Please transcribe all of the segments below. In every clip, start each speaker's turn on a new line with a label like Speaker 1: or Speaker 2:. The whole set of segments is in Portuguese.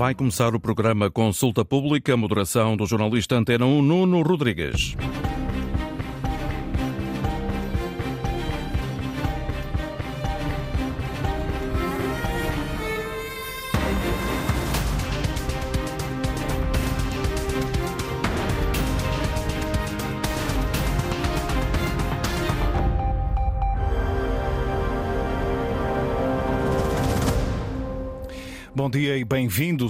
Speaker 1: Vai começar o programa Consulta Pública, moderação do jornalista Antena 1 Nuno Rodrigues.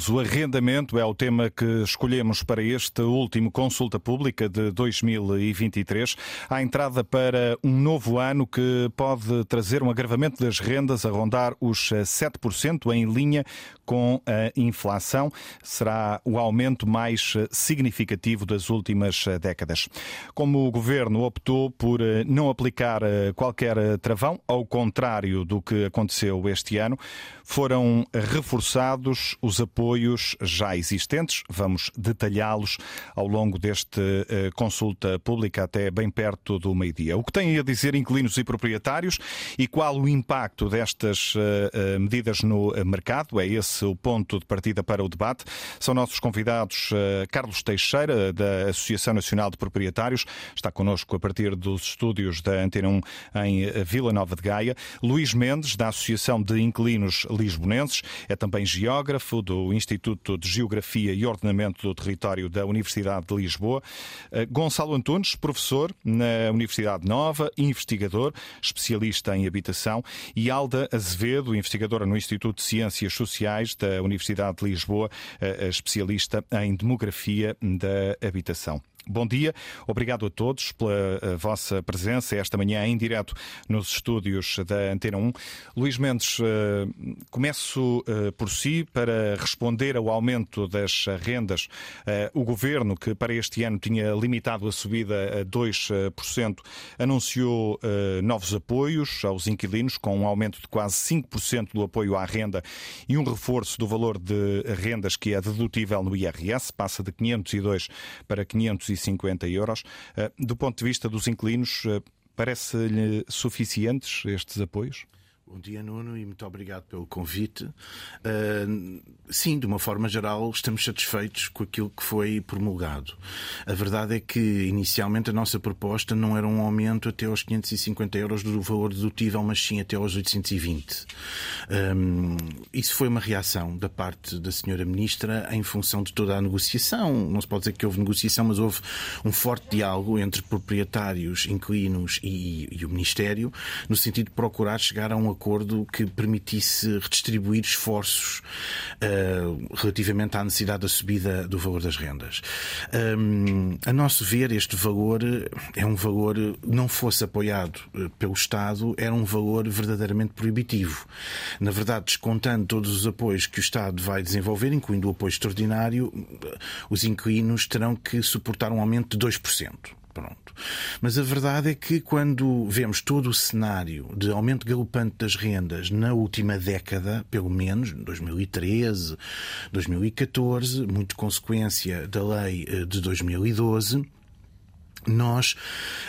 Speaker 2: O arrendamento é o tema que escolhemos para este último consulta pública de 2023. A entrada para um novo ano que pode trazer um agravamento das rendas a rondar os 7% em linha com a inflação. Será o aumento mais significativo das últimas décadas. Como o governo optou por não aplicar qualquer travão, ao contrário do que aconteceu este ano, foram reforçados os apoios já existentes. Vamos detalhá-los ao longo deste consulta pública até bem perto do meio-dia. O que têm a dizer inquilinos e proprietários e qual o impacto destas medidas no mercado? É esse o ponto de partida para o debate. São nossos convidados Carlos Teixeira, da Associação Nacional de Proprietários, está connosco a partir dos estúdios da Antena 1 em Vila Nova de Gaia. Luís Mendes, da Associação de Inquilinos Lisbonenses, é também geógrafo do Instituto de Geografia e Ordenamento do Território da Universidade de Lisboa. Eh, Gonçalo Antunes, professor na Universidade Nova, investigador, especialista em habitação. E Alda Azevedo, investigadora no Instituto de Ciências Sociais da Universidade de Lisboa, eh, especialista em demografia da habitação. Bom dia, obrigado a todos pela eh, vossa presença esta manhã em direto nos estúdios da Antena 1. Luís Mendes, eh, começo eh, por si para responder ao aumento das rendas. O governo, que para este ano tinha limitado a subida a 2%, anunciou novos apoios aos inquilinos, com um aumento de quase 5% do apoio à renda e um reforço do valor de rendas que é dedutível no IRS, passa de 502 para 500 250 euros. Eh, do ponto de vista dos inquilinos, eh, parece-lhe suficientes estes apoios?
Speaker 3: Bom dia, Nuno, e muito obrigado pelo convite. Uh, sim, de uma forma geral, estamos satisfeitos com aquilo que foi promulgado. A verdade é que, inicialmente, a nossa proposta não era um aumento até aos 550 euros do valor dedutível, mas sim até aos 820. Um, isso foi uma reação da parte da senhora Ministra em função de toda a negociação. Não se pode dizer que houve negociação, mas houve um forte diálogo entre proprietários, inquilinos e, e o Ministério, no sentido de procurar chegar a um acordo que permitisse redistribuir esforços uh, relativamente à necessidade da subida do valor das rendas. Um, a nosso ver, este valor é um valor, não fosse apoiado eh, pelo Estado, era um valor verdadeiramente proibitivo. Na verdade, descontando todos os apoios que o Estado vai desenvolver, incluindo o apoio extraordinário, os inquilinos terão que suportar um aumento de 2%. Pronto. Mas a verdade é que quando vemos todo o cenário de aumento galopante das rendas na última década, pelo menos 2013, 2014, muito consequência da lei eh, de 2012, nós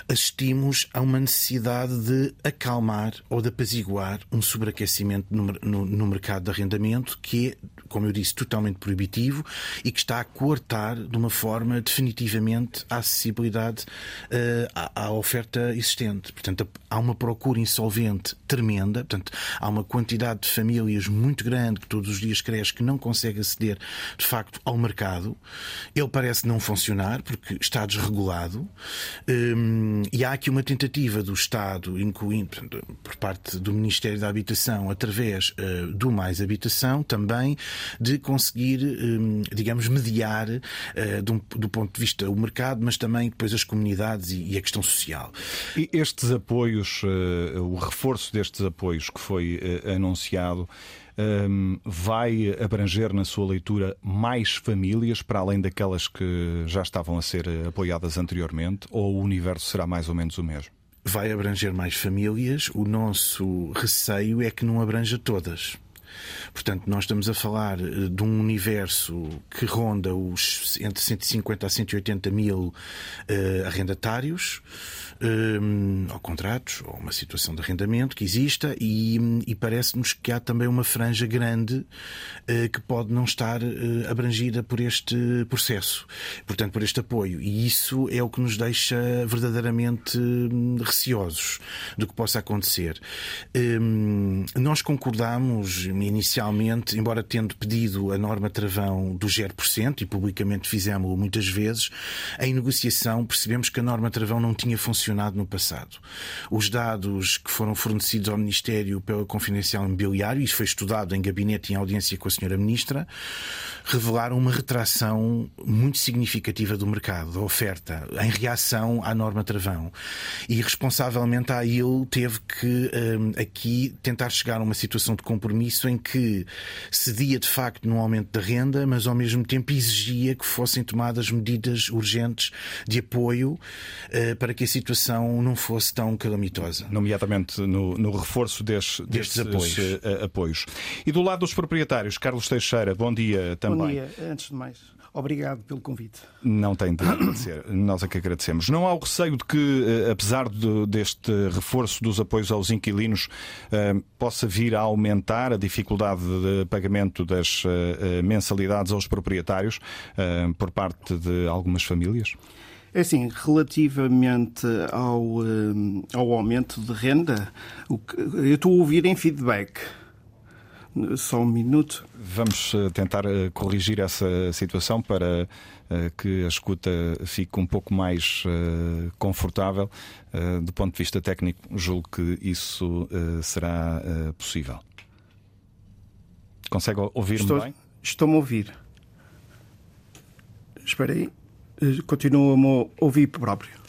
Speaker 3: assistimos a uma necessidade de acalmar ou de apaziguar um sobreaquecimento no, no, no, mercado de arrendamento que é, como eu disse, totalmente proibitivo e que está a coartar de uma forma definitivamente a acessibilidade uh, à, à, oferta existente. Portanto, há uma procura insolvente tremenda, portanto, há uma quantidade de famílias muito grande que todos os dias cresce que não consegue aceder de facto ao mercado. Ele parece não funcionar porque está desregulado. Um, e há aqui uma tentativa do Estado, incluindo por parte do Ministério da Habitação, através uh, do Mais Habitação, também de conseguir, um, digamos, mediar uh, do, ponto de vista o mercado, mas também depois as comunidades e, a questão social.
Speaker 2: E estes apoios, uh, o reforço destes apoios que foi anunciado, um, vai abranger na sua leitura mais famílias para além daquelas que já estavam a ser apoiadas anteriormente ou o universo será mais ou menos o mesmo?
Speaker 3: Vai abranger mais famílias. O nosso receio é que não abranja todas. Portanto, nós estamos a falar de um universo que ronda os entre 150 a 180 mil uh, arrendatários um, ou contratos, ou uma situação de arrendamento que exista, e, e parece-nos que há também uma franja grande uh, que pode não estar uh, abrangida por este processo, portanto, por este apoio. E isso é o que nos deixa verdadeiramente hum, receosos do que possa acontecer. Um, nós concordamos inicialmente, embora tendo pedido a norma travão do 0%, e publicamente fizemos-o muitas vezes, em negociação percebemos que a norma travão não tinha funcionado no passado. Os dados que foram fornecidos ao Ministério pela Confidencial Imobiliário, isso foi estudado em gabinete e em audiência com a Sra. Ministra, revelaram uma retração muito significativa do mercado, da oferta, em reação à norma travão. E responsavelmente a ele teve que um, aqui tentar chegar a uma situação de compromisso em que cedia de facto no aumento da renda, mas ao mesmo tempo exigia que fossem tomadas medidas urgentes de apoio uh, para que a situação situação não fosse tão calamitosa.
Speaker 2: Nomeadamente no, no reforço destes, destes apoios. Uh, apoios. E do lado dos proprietários, Carlos Teixeira, bom dia também.
Speaker 4: Bom dia, antes de mais. Obrigado pelo convite.
Speaker 2: Não tem de agradecer. Nós é que agradecemos. Não há o receio de que, eh, apesar de, deste reforço dos apoios aos inquilinos, eh, possa vir a aumentar a dificuldade de pagamento das mensalidades aos proprietários por parte de algumas famílias?
Speaker 4: É assim, relativamente ao, eh, ao aumento de renda, eu estou a ouvir em feedback. Só um minuto.
Speaker 2: Vamos eh, tentar eh, corrigir essa situação para que a escuta fique um pouco mais confortável. Do ponto de vista técnico, julgo que isso será possível. Consegue ouvir-me bem?
Speaker 4: Estou-me a ouvir. Espera aí. Eh, continuo a ouvir próprio.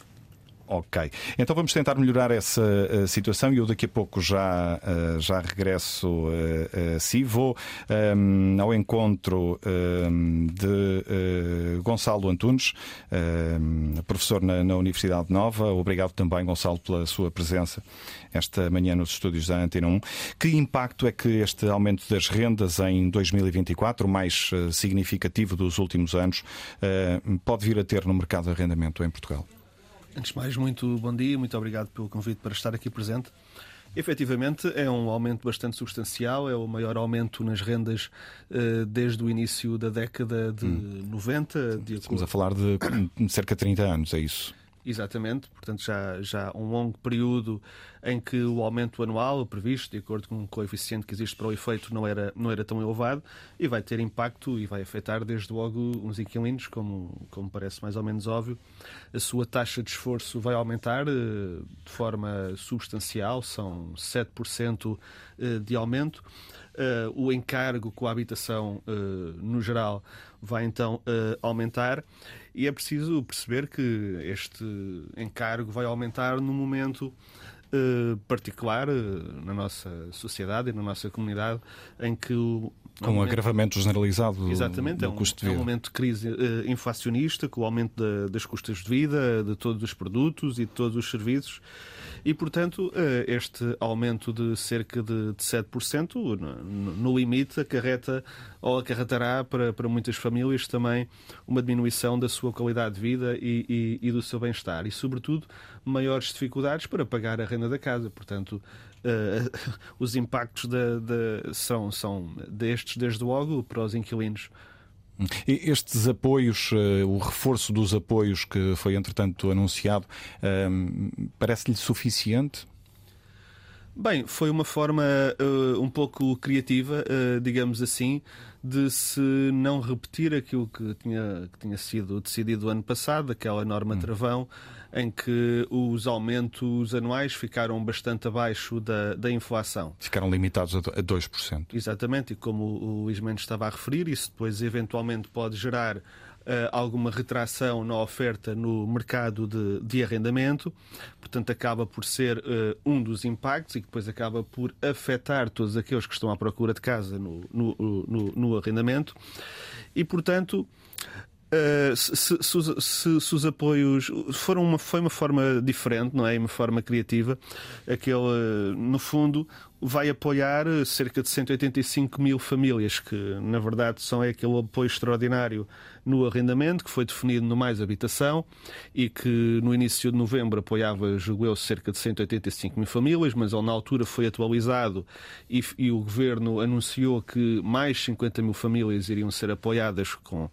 Speaker 2: Ok. Então vamos tentar melhorar essa uh, situação e eu daqui a pouco já, uh, já regresso uh, a si. Vou um, ehm, ao encontro ehm, de Gonçalo Antunes, ehm, professor na, na, Universidade Nova. Obrigado também, Gonçalo, pela sua presença esta manhã nos estúdios da Antena 1. Que impacto é que este aumento das rendas em 2024, o mais significativo dos últimos anos, pode vir a ter no mercado de arrendamento em Portugal?
Speaker 5: Antes de mais, muito bom dia, muito obrigado pelo convite para estar aqui presente. Efetivamente, é um aumento bastante substancial, é o maior aumento nas rendas uh, desde o início da década de hum. 90.
Speaker 2: De Estamos a falar de cerca de 30 anos, é isso?
Speaker 5: Exatamente, portanto já, já um longo período em que o aumento anual previsto, de acordo com o coeficiente que existe para o efeito, não era, não era tão elevado e vai ter impacto e vai afetar desde logo uns inquilinos, como, como parece mais ou menos óbvio. A sua taxa de esforço vai aumentar eh, de forma substancial, são 7% eh, de aumento. Uh, o encargo com a habitação, no geral, vai então uh, aumentar e é preciso perceber que este encargo vai aumentar no momento particular na nossa sociedade e na nossa comunidade em que o
Speaker 2: com um agravamento generalizado
Speaker 5: Exatamente,
Speaker 2: do
Speaker 5: é um,
Speaker 2: custo de
Speaker 5: vida. É um momento de crise uh, inflacionista, com o aumento da, das custas de vida, de todos os produtos e de todos os serviços. E, portanto, uh, este aumento de cerca de, de 7%, no, limite, acarreta ou acarretará para, para muitas famílias também uma diminuição da sua qualidade de vida e, e, e do seu bem-estar. E, sobretudo, maiores dificuldades para pagar a renda da casa. Portanto, uh, os impactos de, de, são, são destes, desde logo, para os inquilinos.
Speaker 2: Estes apoios, uh, o reforço dos apoios que foi entretanto anunciado, uh, parece-lhe suficiente?
Speaker 5: Bem, foi uma forma uh, um pouco criativa, uh, digamos assim, de se não repetir aquilo que tinha, que tinha sido decidido ano passado, aquela norma hum. travão, em que os aumentos anuais ficaram bastante abaixo da, da inflação.
Speaker 2: Ficaram limitados a 2%.
Speaker 5: Exatamente, e como o Luís Mendes estava a referir, isso depois eventualmente pode gerar Uh, alguma retração na oferta no mercado de, de arrendamento, portanto, acaba por ser uh, um dos impactos e que depois acaba por afetar todos aqueles que estão à procura de casa no, no, no, no arrendamento. E, portanto, Uh, se, se, se, se, os apoios foram uma, foi uma forma diferente, não é? Uma forma criativa. Aquele, no fundo, vai apoiar cerca de 185 mil famílias, que na verdade são é aquele apoio extraordinário no arrendamento, que foi definido no Mais Habitação e que no início de novembro apoiava, julgo eu, cerca de 185 mil famílias, mas na altura foi atualizado e, e o Governo anunciou que mais 50 mil famílias iriam ser apoiadas com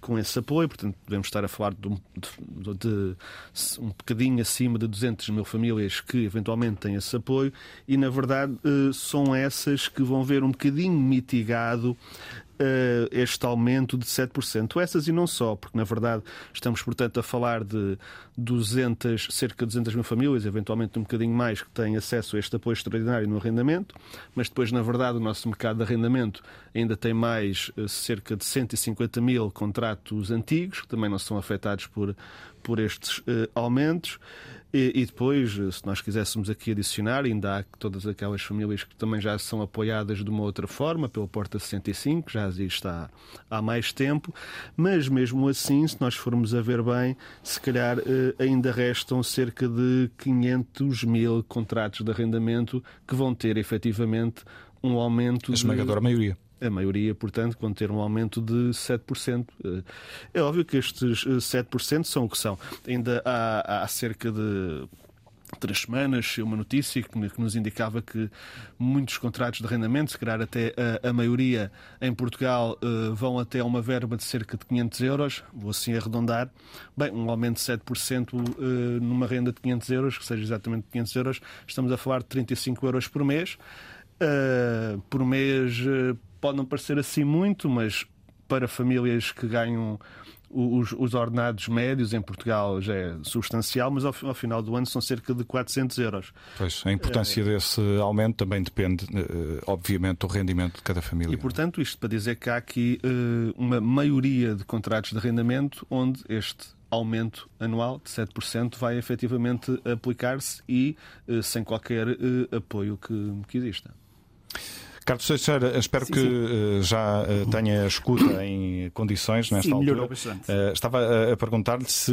Speaker 5: com esse apoio, portanto, devemos estar a falar de de, de um bocadinho acima de 200 mil famílias que eventualmente têm esse apoio, e na verdade eh, são essas que vão ver um bocadinho mitigado este aumento de 7%. Essas e não só, porque na verdade estamos, portanto, a falar de 200, cerca de 200 mil famílias, eventualmente um bocadinho mais, que têm acesso a este apoio extraordinário no arrendamento, mas depois, na verdade, o nosso mercado de arrendamento ainda tem mais uh, cerca de 150 mil contratos antigos, que também não são afetados por, por estes uh, aumentos. E, e, depois, se nós quiséssemos aqui adicionar, ainda há todas aquelas famílias que também já são apoiadas de uma outra forma, pelo Porta 65, já existe há, há mais tempo, mas mesmo assim, se nós formos a ver bem, se calhar eh, ainda restam cerca de 500 mil contratos de arrendamento que vão ter efetivamente um aumento.
Speaker 2: A esmagadora de... maioria
Speaker 5: a maioria, portanto, vão ter um aumento de 7%. Eh, é óbvio que estes 7% eh, são o que são. Ainda há, há cerca de três semanas uma notícia que, nos indicava que muitos contratos de arrendamento, se calhar até a, a maioria em Portugal, uh, vão até uma verba de cerca de 500 euros, vou assim arredondar. Bem, um aumento de 7% uh, numa renda de 500 euros, que seja exatamente 500 euros, estamos a falar de 35 euros por mês. Uh, por mês pode não parecer assim muito, mas para famílias que ganham os, os, ordenados médios em Portugal já é substancial, mas ao, ao, final do ano são cerca de 400 euros.
Speaker 2: Pois, a importância é, desse aumento também depende, eh, obviamente, do rendimento de cada família.
Speaker 5: E, portanto, isto para dizer que há aqui uh, uma maioria de contratos de arrendamento onde este aumento anual de 7% vai efetivamente aplicar-se e uh, sem qualquer apoio que, que exista.
Speaker 2: Carlos Teixeira, espero sim, que sim. Eh, já eh, tenha escuta em condições nesta
Speaker 4: sim,
Speaker 2: altura. Eh, estava a perguntar-lhe se,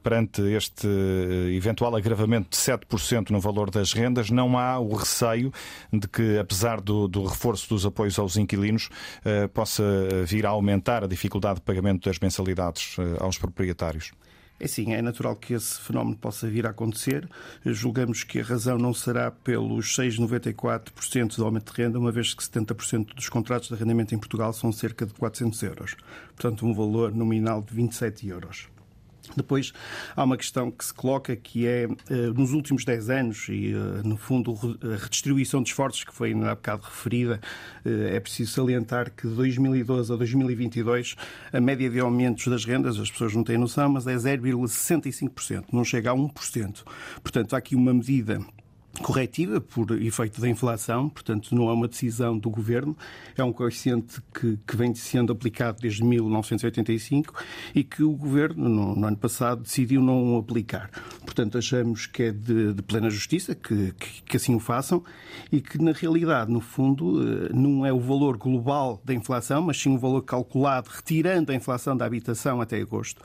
Speaker 2: perante este eventual agravamento de 7% no valor das rendas, não há o receio de que, apesar do, do reforço dos apoios aos inquilinos, possa vir a aumentar a dificuldade de pagamento das mensalidades aos proprietários.
Speaker 4: É sim, é natural que esse fenómeno possa vir a acontecer. Julgamos que a razão não será pelos 6,94% de aumento de renda, uma vez que 70% dos contratos de arrendamento em Portugal são cerca de 400 euros. Portanto, um valor nominal de 27 euros. Depois há uma questão que se coloca que é, eh, nos últimos 10 anos, e eh, no fundo a redistribuição de esforços que foi ainda há bocado referida, eh, é preciso salientar que de 2012 a 2022 a média de aumentos das rendas, as pessoas não têm noção, mas é 0,65%, não chega a 1%. Portanto, há aqui uma medida corretiva por efeito da inflação, portanto não é uma decisão do governo, é um coeficiente que, que vem sendo aplicado desde 1985 e que o governo no, no ano passado decidiu não aplicar. Portanto achamos que é de, de plena justiça que, que, que, assim o façam e que na realidade, no fundo, eh, não é o valor global da inflação, mas sim o valor calculado retirando a inflação da habitação até agosto.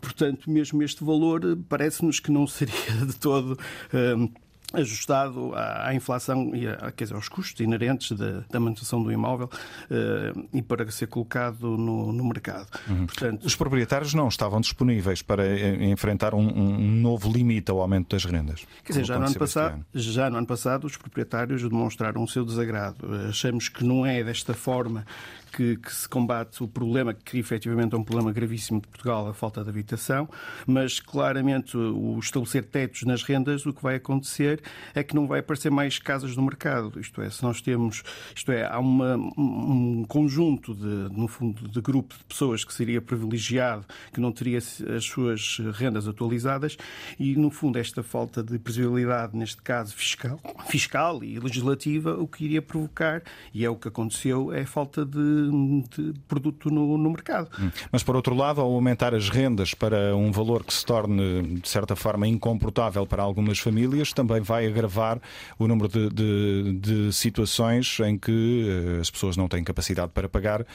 Speaker 4: Portanto, mesmo este valor eh, parece-nos que não seria de todo uh, ajustado à, inflação e a, quer dizer, aos custos inerentes da, da manutenção do imóvel uh, e para ser colocado no, no mercado.
Speaker 2: Uhum. Portanto, Os proprietários não estavam disponíveis para enfrentar um, um novo limite ao aumento das rendas.
Speaker 4: Quer dizer, já no, ano passado, já no ano passado os proprietários demonstraram o seu desagrado. Achamos que não é desta forma que, que, se combate o problema, que efetivamente é um problema gravíssimo de Portugal, a falta de habitação, mas claramente o estabelecer tetos nas rendas, o que vai acontecer é que não vai aparecer mais casas no mercado. Isto é, se nós temos, isto é, há uma, um conjunto de, no fundo, de grupo de pessoas que seria privilegiado, que não teria as suas rendas atualizadas e, no fundo, esta falta de previsibilidade, neste caso fiscal, fiscal e legislativa, o que iria provocar, e é o que aconteceu, é a falta de de produto no, no mercado. Hum.
Speaker 2: Mas, por outro lado, ao aumentar as rendas para um valor que se torne, de certa forma, incomportável para algumas famílias, também vai agravar o número de, de, de situações em que uh, as pessoas não têm capacidade para pagar uh,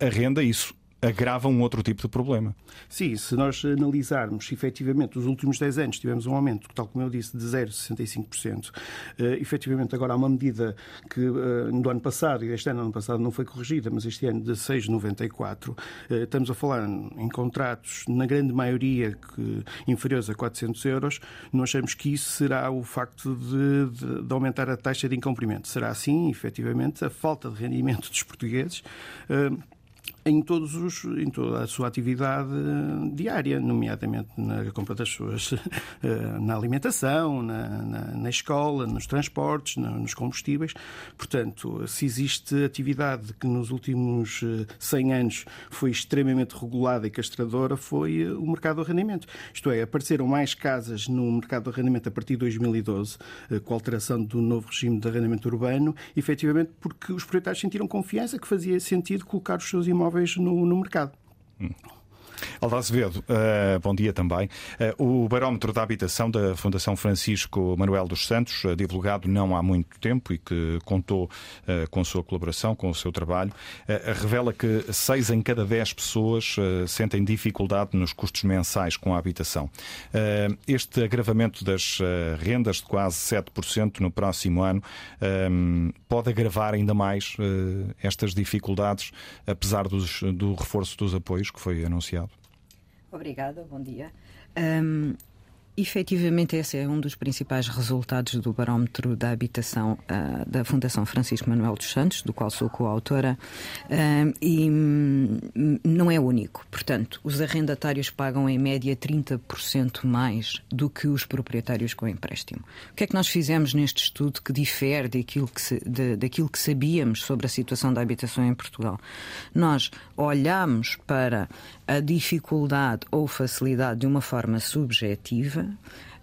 Speaker 2: a renda. Isso agrava um outro tipo de problema.
Speaker 4: Sim, se nós analisarmos efetivamente os últimos 10 anos, tivemos um aumento, tal como eu disse, de 0,65%. Uh, efetivamente, agora há uma medida que uh, no ano passado, e este ano, ano passado não foi corrigida, mas este ano de 6,94%. Uh, estamos a falar em contratos, na grande maioria, que, inferiores a 400 euros. Nós achamos que isso será o facto de, de, de aumentar a taxa de incumprimento. Será assim, efetivamente, a falta de rendimento dos portugueses. Uh, em, todos os, em toda a sua atividade diária, nomeadamente na compra das suas, eh, na alimentação, na, na, na escola, nos transportes, nos combustíveis. Portanto, se existe atividade que nos últimos 100 eh, anos foi extremamente regulada e castradora, foi eh, o mercado do arrendamento. Isto é, apareceram mais casas no mercado do arrendamento a partir de 2012, com a alteração do novo regime de arrendamento urbano, efetivamente porque os proprietários sentiram confiança que fazia sentido colocar os seus imóveis no, no mercado.
Speaker 2: Hum. Aldo Azevedo, uh, bom dia também. Uh, o barómetro da habitação da Fundação Francisco Manuel dos Santos, uh, divulgado não há muito tempo e que contou com a sua colaboração, com o seu trabalho, revela que 6 em cada 10 pessoas sentem dificuldade nos custos mensais com a habitação. Este agravamento das rendas de quase 7% no próximo ano pode agravar ainda mais estas dificuldades, apesar dos, do reforço dos apoios que foi anunciado?
Speaker 6: Obrigada, bom dia. Um, Efetivamente, esse é um dos principais resultados do barómetro da habitação uh, da Fundação Francisco Manuel dos Santos, do qual sou coautora, uh, e um, não é único. Portanto, os arrendatários pagam em média 30% mais do que os proprietários com empréstimo. O que é que nós fizemos neste estudo que difere daquilo que, se, de, daquilo que sabíamos sobre a situação da habitação em Portugal? Nós olhamos para a dificuldade ou facilidade de uma forma subjetiva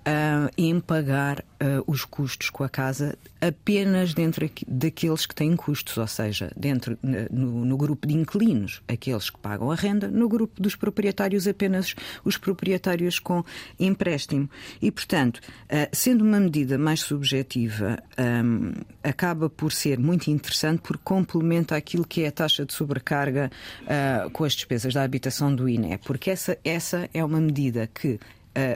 Speaker 6: uh, em pagar uh, os custos com a casa apenas dentro daqueles que têm custos, ou seja, dentro no, no, grupo de inquilinos, aqueles que pagam a renda, no grupo dos proprietários, apenas os proprietários com empréstimo. E, portanto, uh, sendo uma medida mais subjetiva, um, acaba por ser muito interessante porque complementa aquilo que é a taxa de sobrecarga com as despesas da habitação do INE, porque essa, essa é uma medida que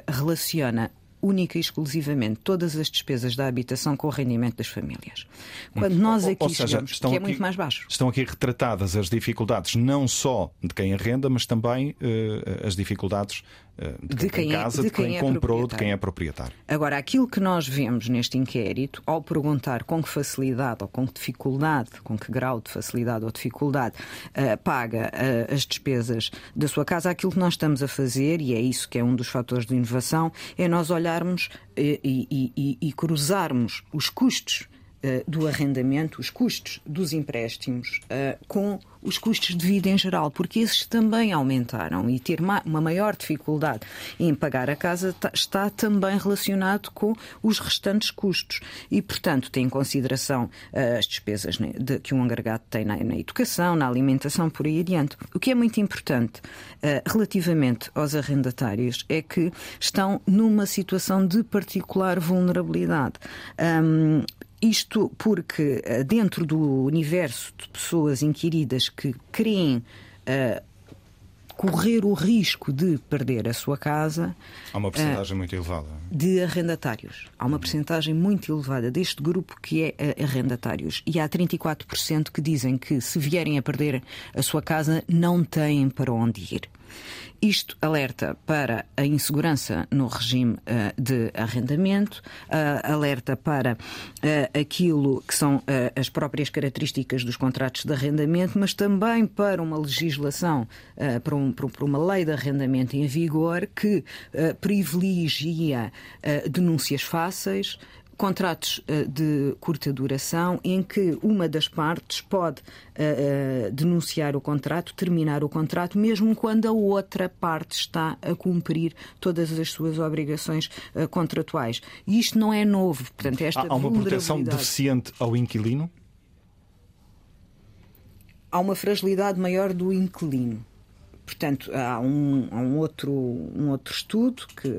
Speaker 6: relaciona única e exclusivamente todas as despesas da habitação com o rendimento das famílias. Quando nós aqui ou, seja, chegamos, que é aqui, muito mais baixo.
Speaker 2: Estão aqui retratadas as dificuldades não só de quem arrenda, mas também uh, as dificuldades de, de quem, é- casa, de quem, de quem é comprou, de quem é proprietário.
Speaker 6: Agora, aquilo que nós vemos neste inquérito, ao perguntar com que facilidade ou com que dificuldade, com que grau de facilidade ou dificuldade uh, paga as despesas da sua casa, aquilo que nós estamos a fazer, e é isso que é um dos fatores de inovação, é nós olharmos e, e, e, e cruzarmos os custos uh, do arrendamento, os custos dos empréstimos, uh, com os custos de vida em geral, porque esses também aumentaram e ter uma maior dificuldade em pagar a casa está também relacionado com os restantes custos. E, portanto, tem em consideração uh, as despesas né, que um agregado tem na, educação, na alimentação, por aí adiante. O que é muito importante relativamente aos arrendatários é que estão numa situação de particular vulnerabilidade. Isto porque, eh, dentro do universo de pessoas inquiridas que creem uh, correr o risco de perder a sua casa.
Speaker 2: Há uma porcentagem uh, muito elevada.
Speaker 6: De arrendatários. Há uma porcentagem muito elevada deste grupo que é uh, arrendatários. E há 34% que dizem que, se vierem a perder a sua casa, não têm para onde ir. Isto alerta para a insegurança no regime uh, de arrendamento, uh, alerta para uh, aquilo que são as próprias características dos contratos de arrendamento, mas também para uma legislação, para, uma lei de arrendamento em vigor que privilegia denúncias fáceis, contratos uh, de curta duração em que uma das partes pode uh, uh, denunciar o contrato, terminar o contrato, mesmo quando a outra parte está a cumprir todas as suas obrigações contratuais. E isto não é novo. Portanto, esta
Speaker 2: Há uma proteção deficiente ao inquilino?
Speaker 6: Há uma fragilidade maior do inquilino. Portanto, há um, um, outro, um outro estudo que,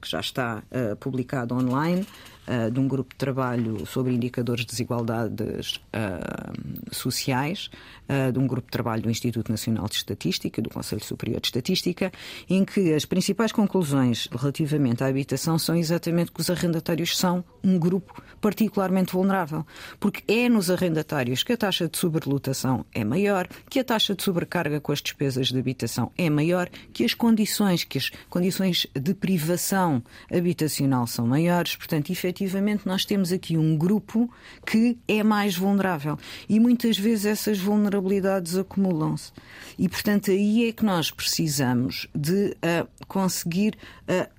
Speaker 6: que já está publicado online uh, de um grupo de trabalho sobre indicadores de desigualdades uh, sociais, uh, de um grupo de trabalho do Instituto Nacional de Estatística, do Conselho Superior de Estatística, em que as principais conclusões relativamente à habitação são exatamente que os arrendatários são um grupo particularmente vulnerável, porque é nos arrendatários que a taxa de sobrelotação é maior, que a taxa de sobrecarga com as despesas de habitação é maior, que as condições, que as condições de privação habitacional são maiores. Portanto, efetivamente, nós temos aqui um grupo que é mais vulnerável e muitas vezes essas vulnerabilidades acumulam-se. E, portanto, aí é que nós precisamos de uh, conseguir uh,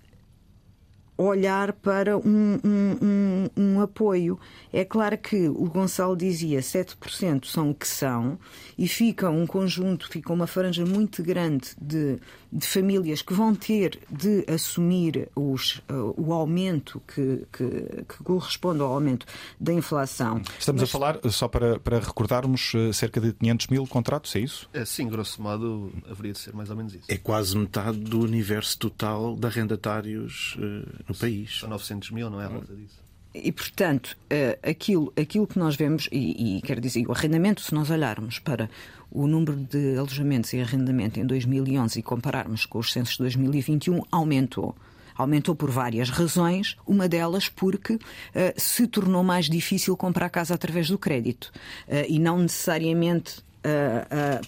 Speaker 6: olhar para um, um, um, um, apoio. É claro que o Gonçalo dizia 7% são o que são e fica um conjunto, fica uma franja muito grande de, de famílias que vão ter de assumir os, uh, o aumento que, que, que, corresponde ao aumento da inflação.
Speaker 2: Estamos Mas... a falar, só para, para recordarmos, uh, cerca de 500 mil contratos, é isso?
Speaker 5: É, sim, grosso modo, haveria de ser mais ou menos isso.
Speaker 3: É quase metade do universo total de arrendatários uh, no país.
Speaker 5: São 900 mil, não é? A disso.
Speaker 6: E, portanto, aquilo, aquilo que nós vemos, e, e quero dizer, o arrendamento, se nós olharmos para o número de alojamentos em arrendamento em 2011 e compararmos com os censos de 2021, aumentou. Aumentou por várias razões, uma delas porque uh, se tornou mais difícil comprar casa através do crédito uh, e não necessariamente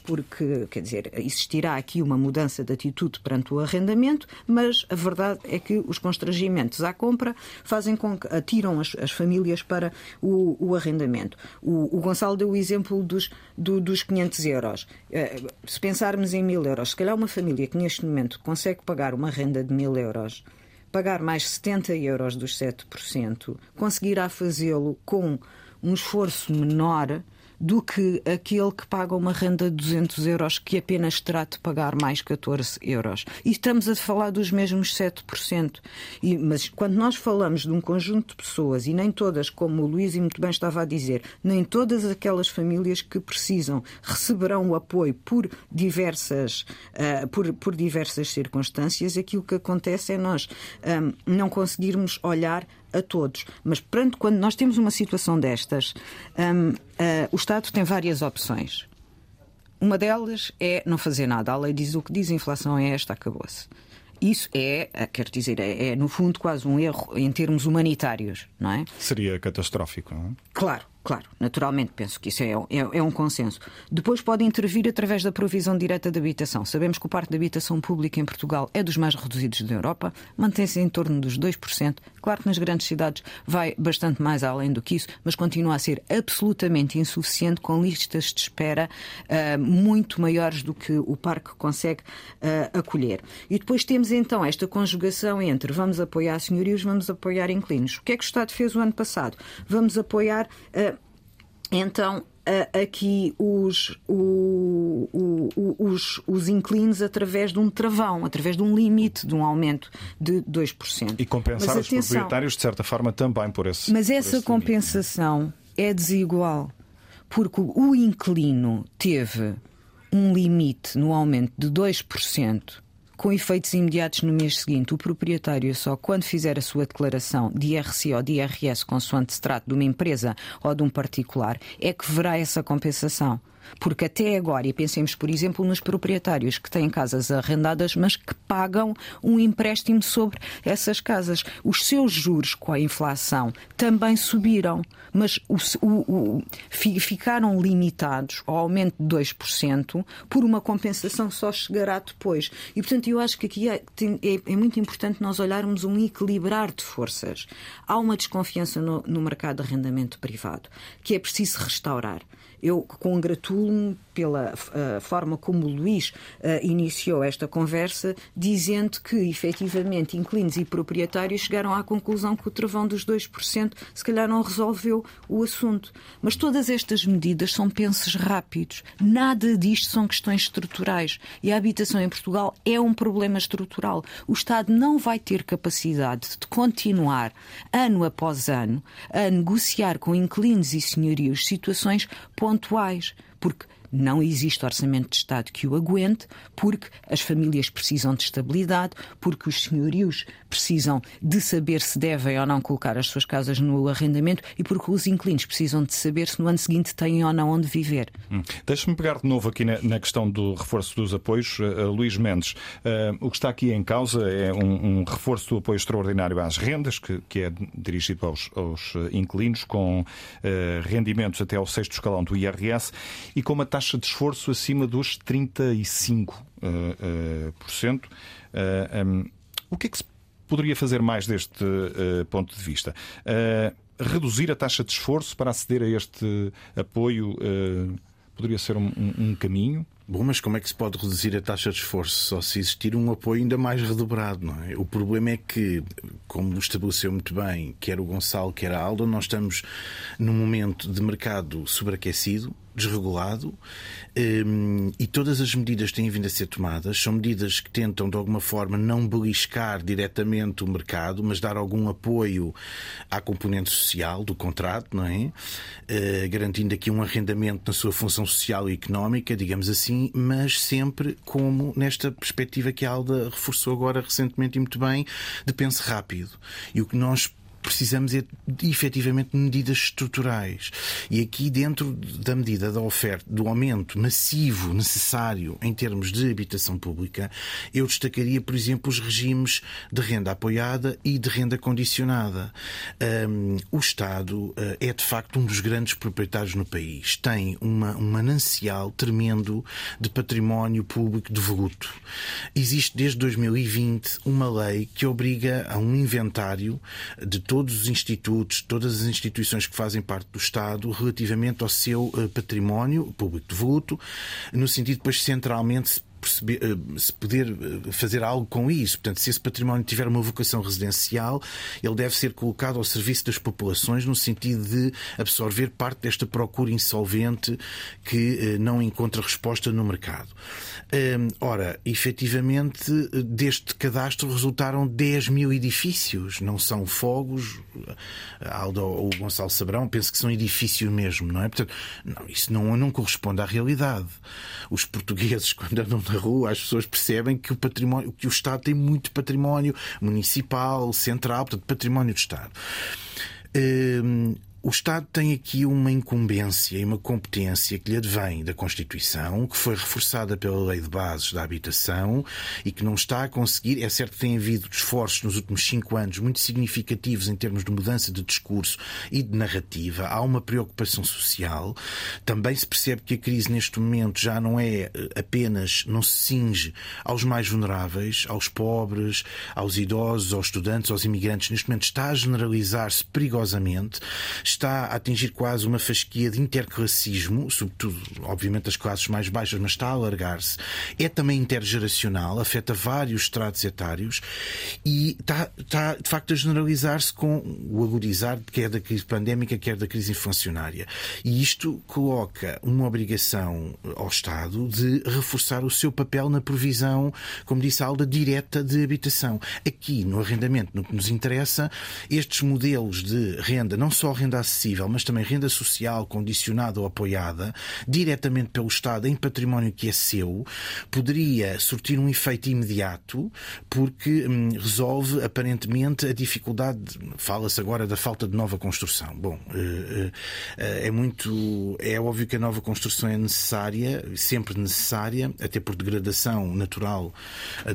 Speaker 6: porque, quer dizer, existirá aqui uma mudança de atitude perante o arrendamento, mas a verdade é que os constrangimentos à compra fazem com que atiram as, as famílias para o, o arrendamento. O, o, Gonçalo deu o exemplo dos, do, dos 500 euros. Uh, se pensarmos em 1000 euros, se calhar uma família que neste momento consegue pagar uma renda de 1000 euros pagar mais 70 euros dos 7%, conseguirá fazê-lo com um esforço menor do que aquele que paga uma renda de 200 euros que apenas terá de pagar mais 14 euros. E estamos a falar dos mesmos 7%. E, mas quando nós falamos de um conjunto de pessoas, e nem todas, como o Luís muito bem estava a dizer, nem todas aquelas famílias que precisam receberão o apoio por diversas, uh, por, por diversas circunstâncias, aquilo que acontece é nós um, não conseguirmos olhar a todos. Mas pronto, quando nós temos uma situação destas, um, uh, o Estado tem várias opções. Uma delas é não fazer nada. A lei diz o que diz, a inflação é esta, acabou-se. Isso é, eh, quer dizer, é, é, no fundo quase um erro em termos humanitários, não é?
Speaker 2: Seria catastrófico, não é?
Speaker 6: Claro, Claro, naturalmente, penso que isso é, é, é, um consenso. Depois pode intervir através da provisão direta de habitação. Sabemos que o parque de habitação pública em Portugal é dos mais reduzidos da Europa, mantém-se em torno dos 2%. Claro que nas grandes cidades vai bastante mais além do que isso, mas continua a ser absolutamente insuficiente, com listas de espera uh, muito maiores do que o parque consegue uh, acolher. E depois temos então esta conjugação entre vamos apoiar senhorios, vamos apoiar inquilinos. O que é que o Estado fez o ano passado? Vamos apoiar. Uh, então, aqui os, o, o, os, os inclinos através de um travão, através de um limite de um aumento de 2%.
Speaker 2: E compensar mas, os atenção, proprietários, de certa forma, também por esse.
Speaker 6: Mas essa
Speaker 2: esse
Speaker 6: compensação limite. é desigual, porque o inclino teve um limite no aumento de 2% com efeitos imediatos no mês seguinte. O proprietário só quando fizer a sua declaração de IRC ou de IRS, consoante se trate de uma empresa ou de um particular, é que verá essa compensação. Porque até agora, e pensemos, por exemplo, nos proprietários que têm casas arrendadas, mas que pagam um empréstimo sobre essas casas. Os seus juros com a inflação também subiram, mas o, o, o, ficaram limitados ao aumento de 2% por uma compensação só chegará depois. E, portanto, eu acho que aqui é, é, é muito importante nós olharmos um equilibrar de forças. Há uma desconfiança no, no mercado de arrendamento privado que é preciso restaurar. Eu congratulo-me pela uh, forma como o Luís uh, iniciou esta conversa, dizendo que, efetivamente, inquilinos e proprietários chegaram à conclusão que o travão dos 2% se calhar não resolveu o assunto. Mas todas estas medidas são pensos rápidos. Nada disto são questões estruturais. E a habitação em Portugal é um problema estrutural. O Estado não vai ter capacidade de continuar, ano após ano, a negociar com inquilinos e senhorios situações pontuais. Porque não existe orçamento de Estado que o aguente, porque as famílias precisam de estabilidade, porque os senhorios precisam de saber se devem ou não colocar as suas casas no arrendamento e porque os inquilinos precisam de saber se no ano seguinte têm ou não onde viver.
Speaker 2: Hum. Deixe-me pegar de novo aqui na, na, questão do reforço dos apoios. Uh, Luís Mendes, uh, o que está aqui em causa é um, um reforço do apoio extraordinário às rendas, que, que é dirigido aos, aos inquilinos, com uh, rendimentos até ao sexto escalão do IRS e com uma taxa de esforço acima dos 35%. Uh, uh, um, o que é que se poderia fazer mais deste uh, ponto de vista? Uh, reduzir a taxa de esforço para aceder a este apoio poderia ser um, um, um, caminho?
Speaker 3: Bom, mas como é que se pode reduzir a taxa de esforço só se existir um apoio ainda mais redobrado, não é? O problema é que, como estabeleceu muito bem, quer o Gonçalo, quer a Alda, nós estamos num momento de mercado sobreaquecido, desregulado um, e todas as medidas que têm vindo a ser tomadas são medidas que tentam, de alguma forma, não beliscar diretamente o mercado, mas dar algum apoio à componente social do contrato, não é? Uh, garantindo aqui um arrendamento na sua função social e económica, digamos assim, mas sempre como nesta perspectiva que a Alda reforçou agora recentemente e muito bem, de pense rápido. E o que nós precisamos é de, efetivamente medidas estruturais. E aqui, dentro da medida da oferta, do aumento massivo necessário em termos de habitação pública, eu destacaria, por exemplo, os regimes de renda apoiada e de renda condicionada. Um, o Estado uh, é, de facto, um dos grandes proprietários no país. Tem uma, um manancial tremendo de património público devoluto. Existe, desde 2020, uma lei que obriga a um inventário de todos os institutos, todas as instituições que fazem parte do Estado relativamente ao seu eh, património público devoluto, no sentido depois centralmente se perceber, eh, se poder eh, fazer algo com isso. Portanto, se esse património tiver uma vocação residencial, ele deve ser colocado ao serviço das populações no sentido de absorver parte desta procura insolvente que eh, não encontra resposta no mercado. Ora, efetivamente, deste cadastro resultaram 10 mil edifícios, não são fogos. Aldo ou Gonçalo Sabrão, penso que são edifícios mesmo, não é? Portanto, não, isso não, não corresponde à realidade. Os portugueses, quando andam na rua, as pessoas percebem que o património, que o Estado tem muito património municipal, central, portanto, património do Estado. Hum, o Estado tem aqui uma incumbência e uma competência que lhe advém da Constituição, que foi reforçada pela Lei de Bases da Habitação e que não está a conseguir. É certo que tem havido esforços nos últimos cinco anos muito significativos em termos de mudança de discurso e de narrativa. Há uma preocupação social. Também se percebe que a crise neste momento já não é eh, apenas, não se cinge aos mais vulneráveis, aos pobres, aos idosos, aos estudantes, aos imigrantes. Neste momento está a generalizar-se perigosamente está a atingir quase uma fasquia de interclassismo, sobretudo, obviamente, as classes mais baixas, mas está a alargar-se. É também intergeracional, afeta vários estratos etários e está, está de facto, a generalizar-se com o agudizar, quer da crise pandémica, quer da crise inflacionária. E isto coloca uma obrigação ao Estado de reforçar o seu papel na provisão, como disse a Alda, direta de habitação. Aqui, no arrendamento, no que nos interessa, estes modelos de renda, não só renda acessível, mas também renda social condicionada ou apoiada diretamente pelo Estado em património que é seu, poderia surtir um efeito imediato porque hum, resolve aparentemente a dificuldade, fala-se agora da falta de nova construção. Bom, uh, uh, é muito. É óbvio que a nova construção é necessária, sempre necessária, até por degradação natural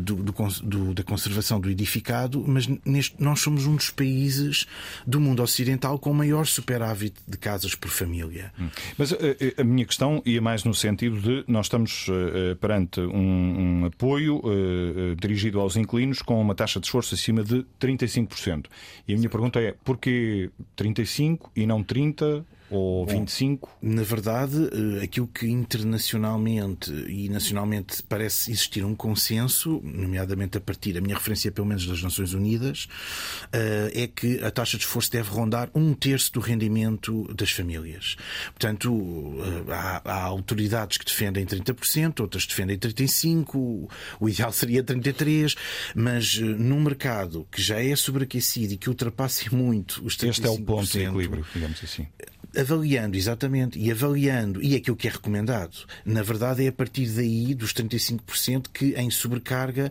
Speaker 3: do, do, da conservação do edificado, mas neste, nós somos um dos países do mundo ocidental com maior superávit de casas por família. Hum.
Speaker 2: Mas a, eh, eh, a minha questão ia mais no sentido de nós estamos uh, perante um, um apoio uh, dirigido aos inquilinos com uma taxa de esforço acima de 35%. E a minha pergunta é porquê 35% e não 30%? Ou 25?
Speaker 3: Bom, na verdade, eh, aquilo que internacionalmente e nacionalmente parece existir um consenso, nomeadamente a partir, a minha referência pelo menos das Nações Unidas, eh, é que a taxa de esforço deve rondar um terço do rendimento das famílias. Portanto, eh, há, há autoridades que defendem 30%, outras defendem 35%, o ideal seria 33%, mas num mercado que já é sobreaquecido e que ultrapassa muito os 35%.
Speaker 2: Este é o ponto de equilíbrio, digamos assim
Speaker 3: avaliando, exatamente, e avaliando, e aquilo que é recomendado, na verdade é a partir daí, dos 35%, que em sobrecarga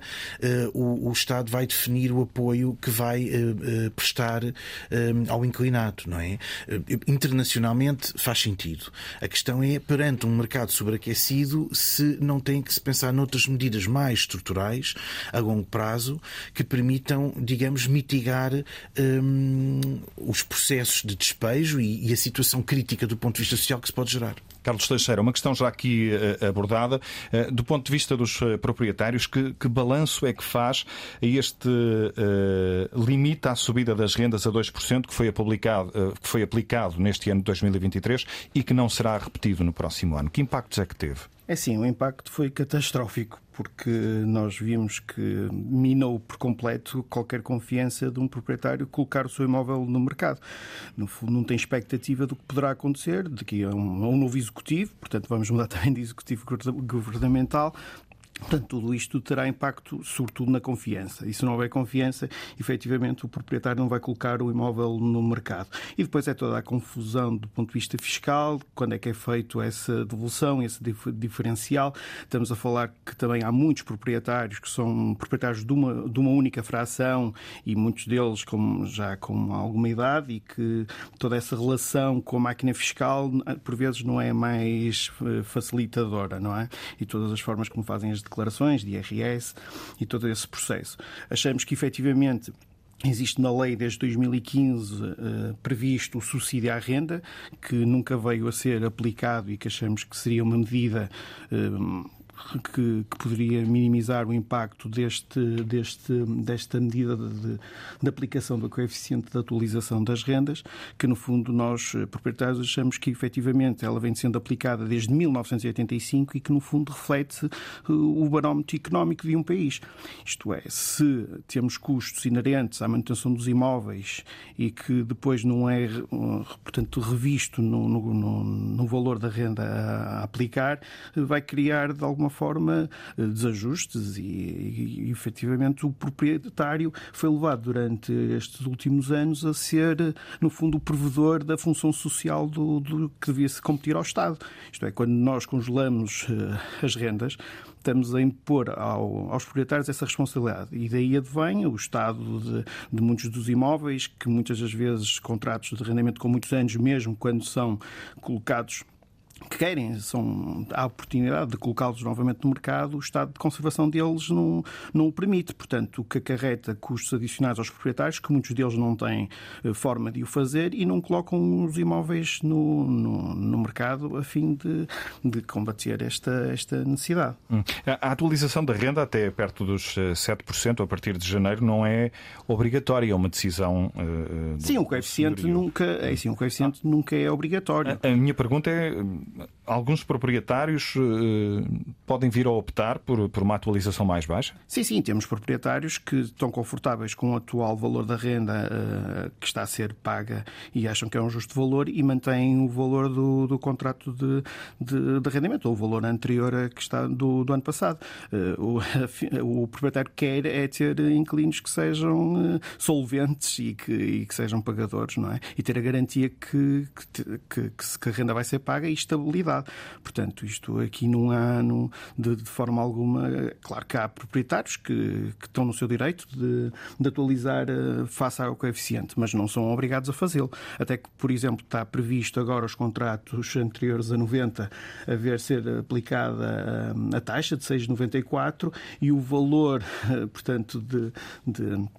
Speaker 3: uh, o, o, Estado vai definir o apoio que vai uh, uh, prestar ao inclinado, não é? internacionalmente faz sentido. A questão é, perante um mercado sobreaquecido, se não tem que se pensar noutras medidas mais estruturais, a longo prazo, que permitam, digamos, mitigar um, os processos de despejo e, e a situação crítica do ponto de vista social que se pode gerar.
Speaker 2: Carlos Teixeira, uma questão já aqui uh, abordada. Uh, do ponto de vista dos uh, proprietários, que, que, balanço é que faz a este limite à subida das rendas a 2% que foi, aplicado, que foi aplicado neste ano de 2023 e que não será repetido no próximo ano? Que impactos é que teve?
Speaker 4: É sim, o impacto foi catastrófico, porque nós vimos que minou por completo qualquer confiança de um proprietário colocar o seu imóvel no mercado. No fundo, não tem expectativa do que poderá acontecer daqui a um, a um novo executivo, portanto, vamos mudar também de executivo governamental, Portanto, tudo isto terá impacto, sobretudo, na confiança. E se não houver confiança, efetivamente, o proprietário não vai colocar o imóvel no mercado. E depois é toda a confusão do ponto de vista fiscal, quando é que é feito essa devolução, esse diferencial. Estamos a falar que também há muitos proprietários que são proprietários de uma, de uma única fração e muitos deles com, já com alguma idade e que toda essa relação com a máquina fiscal, por vezes, não é mais eh, facilitadora, não é? E todas as formas como fazem as declarações de IRS e todo esse processo. Achamos que efetivamente Existe na lei desde 2015 uh, eh, previsto o subsídio à renda, que nunca veio a ser aplicado e que achamos que seria uma medida uh, que, que, poderia minimizar o impacto deste, deste, desta medida de, de, aplicação do coeficiente de atualização das rendas, que no fundo nós, eh, proprietários, achamos que efetivamente ela vem sendo aplicada desde 1985 e que no fundo reflete eh, o barómetro económico de um país. Isto é, se temos custos inerentes à manutenção dos imóveis e que depois não é, portanto, revisto no, no, no valor da renda a aplicar, vai criar de alguma forma eh, desajustes e, e, e efetivamente o proprietário foi levado durante estes últimos anos a ser, no fundo, o provedor da função social do, do que devia se competir ao Estado. Isto é, quando nós congelamos uh, as rendas, estamos a impor ao, aos proprietários essa responsabilidade. E daí advém o estado de, de, muitos dos imóveis, que muitas das vezes contratos de arrendamento com muitos anos, mesmo quando são colocados que querem, são, há a oportunidade de colocá-los novamente no mercado, o estado de conservação deles não, não o permite. Portanto, o que acarreta custos adicionais aos proprietários, que muitos deles não têm eh, forma de o fazer e não colocam os imóveis no, no, no mercado a fim de, de combater esta, esta necessidade.
Speaker 2: Hum. A atualização da renda até perto dos 7% eh, a partir de janeiro não é obrigatória, é uma decisão. Uh,
Speaker 4: sim, o coeficiente, nunca, é, sim, o coeficiente ah. nunca é obrigatório.
Speaker 2: A, a minha pergunta é alguns proprietários uh, podem vir a optar por, por uma atualização mais baixa?
Speaker 4: Sim, sim, temos proprietários que estão confortáveis com o atual valor da renda uh, que está a ser paga e acham que é um justo valor e mantêm o valor do, do contrato de, de, de arrendamento, ou o valor anterior a que está do, do ano passado. Uh, o, o, proprietário quer é ter inquilinos que sejam solventes e que, e que sejam pagadores, não é? E ter a garantia que, que, que, que a renda vai ser paga e estabilidade. Portanto, isto aqui não há, de, de, forma alguma, claro que há proprietários que, que estão no seu direito de, de atualizar uh, face ao coeficiente, mas não são obrigados a fazê-lo. Até que, por exemplo, está previsto agora os contratos anteriores a 90 a ver ser aplicada a, a taxa de 6,94 e o valor, uh, portanto, de, de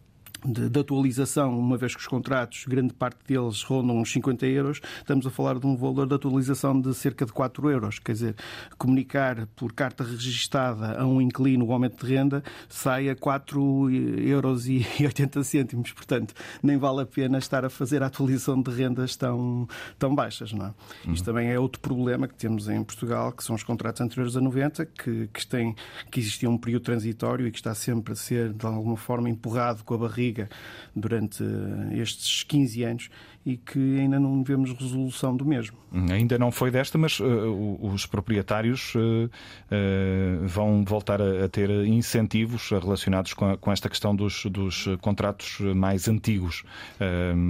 Speaker 4: de, de, atualização, uma vez que os contratos, grande parte deles rondam uns 50 euros, estamos a falar de um valor de atualização de cerca de 4 euros. Quer dizer, comunicar por carta registada a um inquilino o aumento de renda sai a 4 euros e 80 cêntimos. Portanto, nem vale a pena estar a fazer a atualização de rendas tão, tão baixas. Não é? Uhum. Isto também é outro problema que temos em Portugal, que são os contratos anteriores a 90, que, que, têm, que existia um período transitório e que está sempre a ser, de alguma forma, empurrado com a barriga durante estes 15 anos e que ainda não vemos resolução do mesmo.
Speaker 2: Ainda não foi desta, mas uh, os proprietários uh, uh, vão voltar a, a, ter incentivos relacionados com, a, com esta questão dos, dos, contratos mais antigos,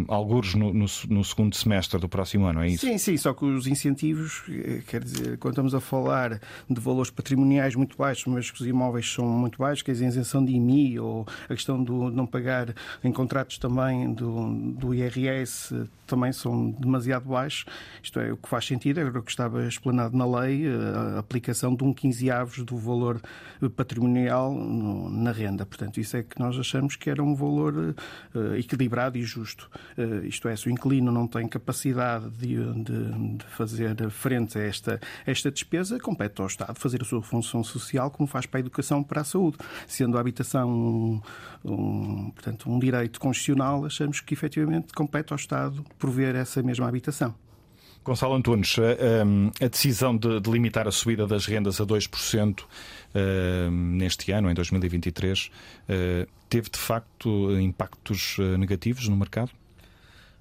Speaker 2: alguns no, no, no, segundo semestre do próximo ano, é isso?
Speaker 4: Sim, sim, só que os incentivos, quer dizer, quando estamos a falar de valores patrimoniais muito baixos, mas que os imóveis são muito baixos, quer dizer, a isenção de IMI ou a questão do não pagar em contratos também do, do IRS também são demasiado baixos. Isto é, o que faz sentido é o que estava explanado na lei, a aplicação de um 15 avos do valor patrimonial na renda. Portanto, isso é que nós achamos que era um valor eh, equilibrado e justo. Eh, isto é, se o inquilino não tem capacidade de, de, de fazer frente a esta, esta despesa, compete ao Estado fazer a sua função social como faz para a educação para a saúde. Sendo a habitação um, um, portanto, um direito constitucional, achamos que efetivamente compete ao Estado prover essa mesma habitação.
Speaker 2: Gonçalo Antunes, a, decisão de, limitar a subida das rendas a 2% neste ano, em 2023, eh, teve de facto impactos eh, negativos no mercado?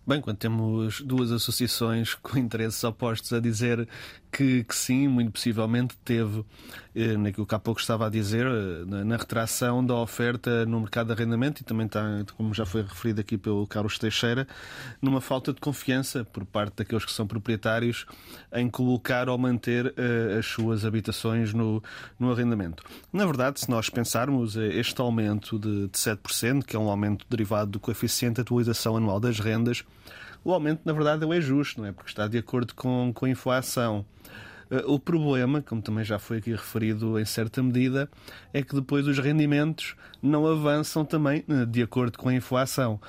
Speaker 5: Bem, quando temos duas associações com interesses opostos a dizer que, que sim, muito possivelmente teve, eh, naquilo que há pouco estava a dizer, eh, na, na, retração da oferta no mercado de arrendamento e também está, como já foi referido aqui pelo Carlos Teixeira, numa falta de confiança por parte daqueles que são proprietários em colocar ou manter eh, as suas habitações no, no arrendamento. Na verdade, se nós pensarmos este aumento de, de 7%, que é um aumento derivado do coeficiente de atualização anual das rendas, o aumento, na verdade, é justo, não é? Porque está de acordo com, com a inflação. Eh, o problema, como também já foi aqui referido em certa medida, é que depois os rendimentos não avançam também eh, de acordo com a inflação.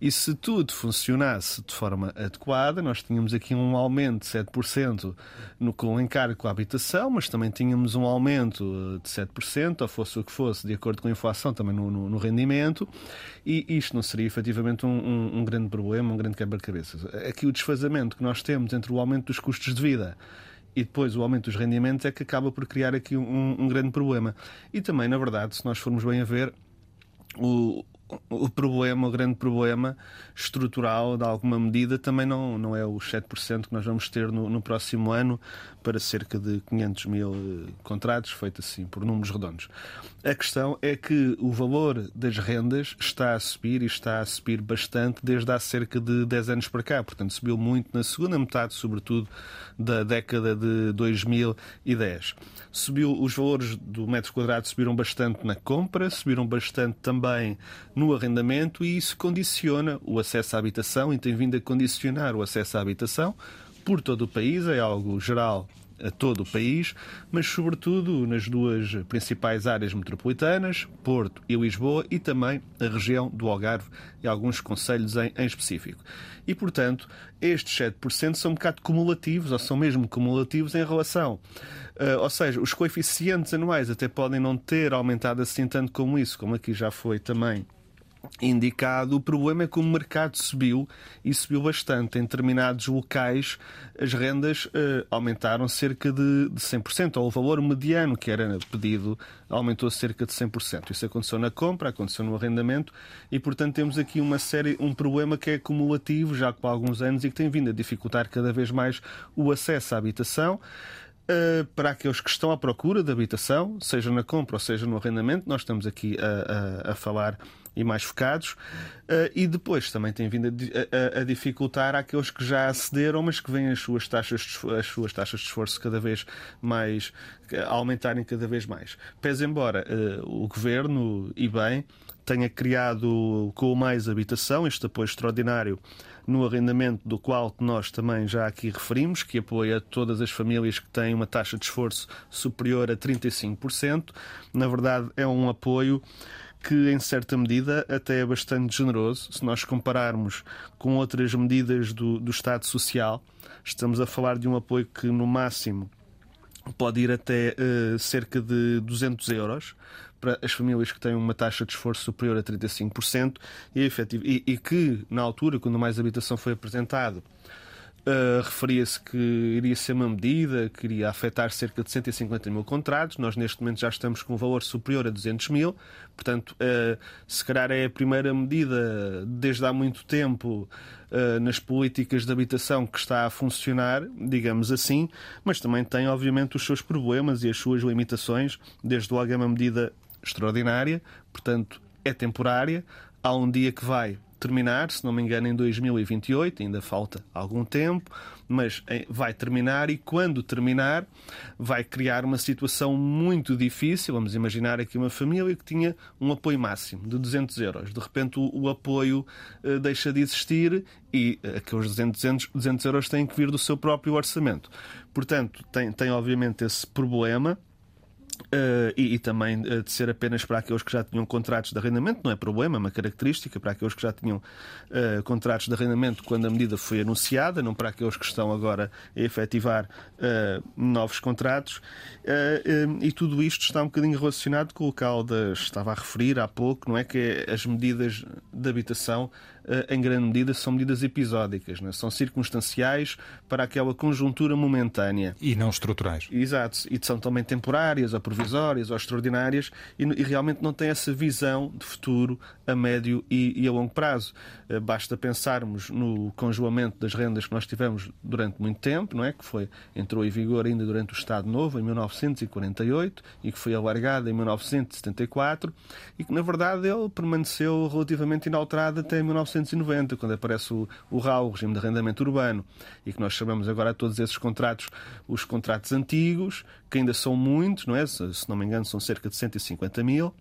Speaker 5: E se tudo funcionasse de forma adequada, nós tínhamos aqui um aumento de 7% no, com à habitação, mas também tínhamos um aumento eh, de 7%, ou fosse o que fosse, de acordo com a inflação, também no, no, no rendimento, e isto não seria efetivamente um, um, um grande problema, um grande quebra-cabeças. Aqui o desfazamento que nós temos entre o aumento dos custos de vida e depois o aumento dos rendimentos é que acaba por criar aqui um, um grande problema. E também, na verdade, se nós formos bem a ver, o, o problema, o grande problema estrutural, de alguma medida, também não, não é os 7% que nós vamos ter no, no, próximo ano para cerca de 500 mil eh, contratos, feito assim, por números redondos. A questão é que o valor das rendas está a subir e está a subir bastante desde há cerca de 10 anos para cá. Portanto, subiu muito na segunda metade, sobretudo, da década de 2010. Subiu, os valores do metro quadrado subiram bastante na compra, subiram bastante também no arrendamento e isso condiciona o acesso à habitação e tem vindo a condicionar o acesso à habitação por todo o país, é algo geral a todo o país, mas sobretudo nas duas principais áreas metropolitanas, Porto e Lisboa, e também a região do Algarve e alguns conselhos em, em específico. E, portanto, estes 7% são um bocado cumulativos, ou são mesmo cumulativos em relação. Uh, ou seja, os coeficientes anuais até podem não ter aumentado assim tanto como isso, como aqui já foi também indicado. O problema é que o mercado subiu e subiu bastante. Em determinados locais, as rendas uh, aumentaram cerca de, de 100%, ou o valor mediano que era pedido aumentou cerca de 100%. Isso aconteceu na compra, aconteceu no arrendamento e, portanto, temos aqui uma série, um problema que é acumulativo já há alguns anos e que tem vindo a dificultar cada vez mais o acesso à habitação. Uh, para aqueles que estão à procura de habitação, seja na compra ou seja no arrendamento, nós estamos aqui a, a, a falar e mais focados, uh, e depois também tem vindo a, a, a, dificultar aqueles que já acederam, mas que vêm as suas taxas de, as suas taxas de esforço cada vez mais aumentarem cada vez mais. Pese embora uh, o governo, e bem, tenha criado com o Mais Habitação, este apoio extraordinário no arrendamento, do qual nós também já aqui referimos, que apoia todas as famílias que têm uma taxa de esforço superior a 35%. Na verdade, é um apoio que, em certa medida, até é bastante generoso. Se nós compararmos com outras medidas do, do Estado Social, estamos a falar de um apoio que, no máximo, pode ir até uh, cerca de 200 euros para as famílias que têm uma taxa de esforço superior a 35% e, efetivo, e, e que, na altura, quando mais habitação foi apresentado, Uh, referia-se que iria ser uma medida que iria afetar cerca de 150 mil contratos. Nós, neste momento, já estamos com um valor superior a 200 mil. Portanto, uh, se calhar é a primeira medida desde há muito tempo uh, nas políticas de habitação que está a funcionar, digamos assim, mas também tem, obviamente, os seus problemas e as suas limitações. Desde logo é uma medida extraordinária, portanto, é temporária. Há um dia que vai terminar, se não me engano, em 2028, ainda falta algum tempo, mas eh, vai terminar e quando terminar vai criar uma situação muito difícil. Vamos imaginar aqui uma família que tinha um apoio máximo de 200 euros. De repente o, apoio uh, deixa de existir e uh, aqueles 200, 200 euros têm que vir do seu próprio orçamento. Portanto, tem, tem obviamente esse problema. Uh, e, e, também uh, de ser apenas para aqueles que já tinham contratos de arrendamento, não é problema, é uma característica para aqueles que já tinham uh, contratos de arrendamento quando a medida foi anunciada, não para aqueles que estão agora a efetivar novos contratos. e tudo isto está um bocadinho relacionado com o que a Alda estava a referir há pouco, não é? Que é as medidas de habitação em grande medida, são medidas episódicas, é? são circunstanciais para aquela conjuntura momentânea.
Speaker 2: E não estruturais.
Speaker 5: Exato, e são também temporárias, ou provisórias, ou extraordinárias, e, e realmente não têm essa visão de futuro a médio e, e a longo prazo. Eh, basta pensarmos no congelamento das rendas que nós tivemos durante muito tempo, não é? que foi, entrou em vigor ainda durante o Estado Novo, em 1948, e que foi alargado em 1974, e que, na verdade, ele permaneceu relativamente inalterado até 1990, quando aparece o, o RAU, o Regime de Arrendamento Urbano, e que nós chamamos agora todos esses contratos os contratos antigos, que ainda são muitos, não é? Se, se não me engano, são cerca de 150 mil.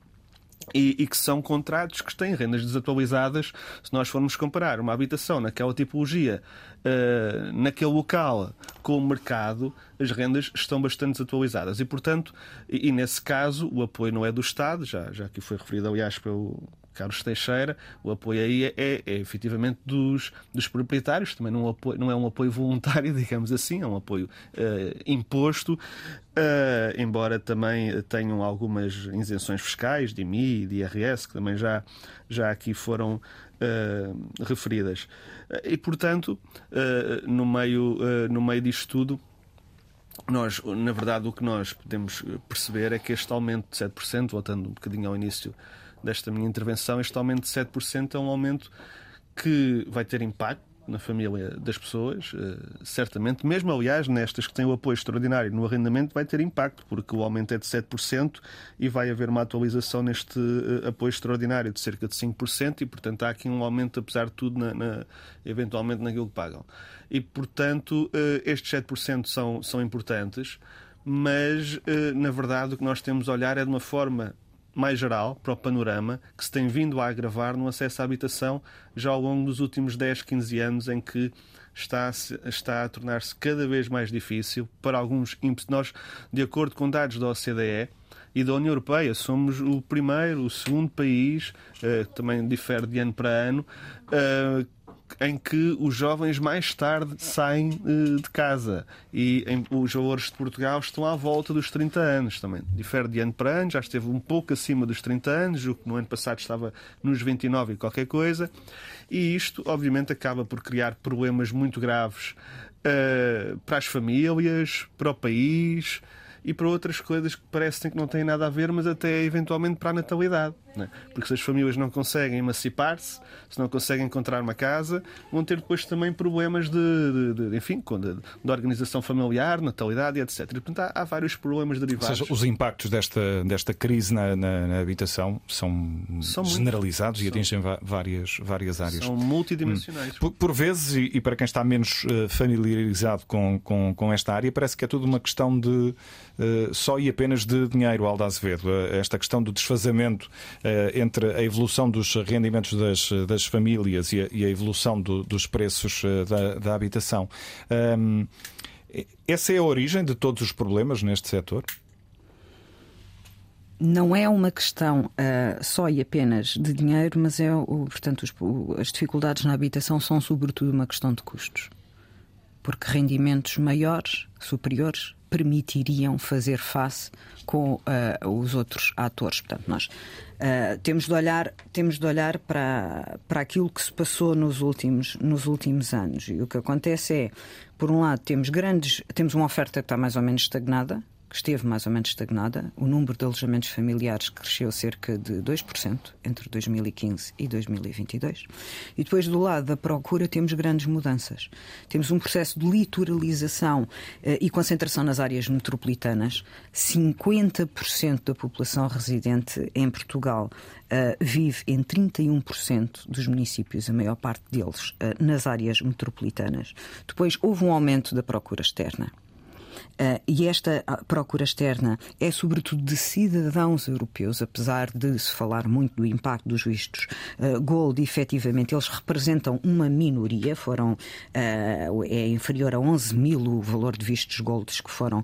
Speaker 5: E, e, que são contratos que têm rendas desatualizadas. Se nós formos comparar uma habitação naquela tipologia, uh, naquele local, com o mercado, as rendas estão bastante desatualizadas. E, portanto, e, e, nesse caso, o apoio não é do Estado, já, já aqui foi referido, aliás, pelo Carlos Teixeira, o apoio aí é, é, é efetivamente dos, dos proprietários, também não, apoio, não, é um apoio voluntário, digamos assim, é um apoio uh, imposto, uh, embora também tenham algumas isenções fiscais de IMI e de IRS, que também já, já aqui foram uh, referidas. E, portanto, no, meio, no meio disto tudo, nós, na verdade, o que nós podemos perceber é que este aumento de 7%, voltando um bocadinho ao início desta minha intervenção, este aumento de 7% é um aumento que vai ter impacto na família das pessoas, uh, certamente, mesmo aliás nestas que têm o apoio extraordinário no arrendamento, vai ter impacto, porque o aumento é de 7% e vai haver uma atualização neste uh, apoio extraordinário de cerca de 5% e, portanto, há aqui um aumento, apesar de tudo, na, na, eventualmente naquilo que pagam. E, portanto, uh, estes 7% são, são importantes, mas, na verdade, o que nós temos a olhar é de uma forma mais geral, para o panorama, que se tem vindo a agravar no acesso à habitação já ao longo dos últimos 10, 15 anos, em que está a, está a tornar-se cada vez mais difícil para alguns Nós, de acordo com dados da OCDE, e da União Europeia. Somos o primeiro, o segundo país, uh, também difere de ano para ano, uh, em que os jovens mais tarde saem uh, de casa e os valores de Portugal estão à volta dos 30 anos também. Difere de ano para ano, já esteve um pouco acima dos 30 anos, o que no ano passado estava nos 29 e qualquer coisa. E isto, obviamente, acaba por criar problemas muito graves uh, para as famílias, para o país e para outras coisas que parecem que não têm nada a ver, mas até eventualmente para a natalidade. É? Porque se as famílias não conseguem emancipar-se, se não conseguem encontrar uma casa, vão ter depois também problemas de, de, de enfim, de, de, organização familiar, natalidade, etc. E, portanto, há, há, vários problemas derivados.
Speaker 2: Ou seja, os impactos desta, desta crise na, na, na habitação são, são generalizados muito, e atingem são, várias, várias áreas.
Speaker 5: São multidimensionais. Hum.
Speaker 2: Por, por, vezes, e, e, para quem está menos uh, familiarizado com, com, com esta área, parece que é tudo uma questão de uh, só e apenas de dinheiro, Alda Azevedo. Uh, esta questão do desfazamento eh, entre a evolução dos rendimentos das, das famílias e a, e a evolução do, dos preços eh, da, da habitação. Um, essa é a origem de todos os problemas neste setor?
Speaker 6: não é uma questão uh, só e apenas de dinheiro, mas é, o, portanto, os, o, as dificuldades na habitação são sobretudo uma questão de custos. Porque rendimentos maiores, superiores, permitiriam fazer face com uh, os outros atores. Portanto, nós uh, temos de olhar, temos de olhar para, para aquilo que se passou nos últimos, nos últimos anos. E o que acontece é, por um lado, temos grandes, temos uma oferta que está mais ou menos estagnada, que esteve mais ou menos estagnada. O número de alojamentos familiares cresceu cerca de 2% entre 2015 e 2022. E depois, do lado da procura, temos grandes mudanças. Temos um processo de litoralização eh, e concentração nas áreas metropolitanas. 50% da população residente em Portugal Uh, vive em 31% dos municípios, a maior parte deles uh, nas áreas metropolitanas. Depois houve um aumento da procura externa. Uh, e esta ah, procura externa é sobretudo de cidadãos europeus, apesar de se falar muito do impacto dos vistos uh, Gold, efetivamente eles representam uma minoria, foram é inferior a 11 mil o valor de vistos Golds que foram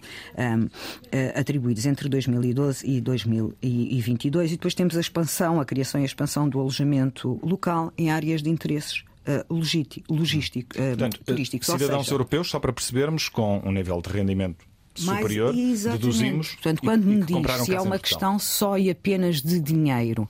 Speaker 6: atribuídos entre 2012 e 2022. E depois temos a expansão, a criação e a expansão do alojamento local em áreas de interesses logístico, logístico, uh,
Speaker 2: Portanto, turístico. Cidadãos seja, europeus, só para percebermos, com um nível de rendimento superior, mais, deduzimos.
Speaker 6: Portanto, quando e, me diz se é uma questão só e apenas de dinheiro,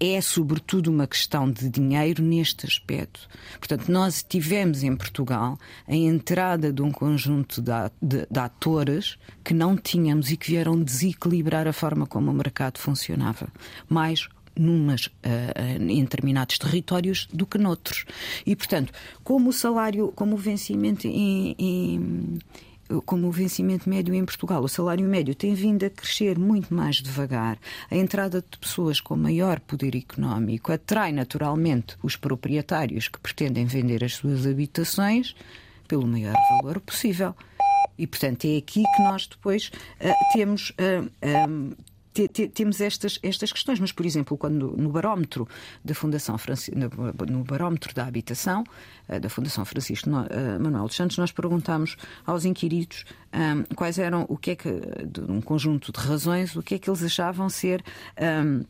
Speaker 6: é sobretudo uma questão de dinheiro neste aspecto. Portanto, nós tivemos em Portugal a entrada de um conjunto de atores que não tínhamos e que vieram desequilibrar a forma como o mercado funcionava. Mais numas, uh, em determinados territórios do que noutros. E, portanto, como o salário, como o vencimento em, em como o vencimento médio em Portugal, o salário médio tem vindo a crescer muito mais devagar. A entrada de pessoas com maior poder económico atrai naturalmente os proprietários que pretendem vender as suas habitações pelo maior valor possível. E, portanto, é aqui que nós depois uh, temos uh, um, te, te, temos estas, estas questões, mas, por exemplo, quando no barómetro da Fundação no barómetro da habitação eh, da Fundação Francisco eh, Manuel dos Santos, nós perguntámos aos inquiridos um, quais eram, o que é que, de um conjunto de razões, o que é que eles achavam ser. Um,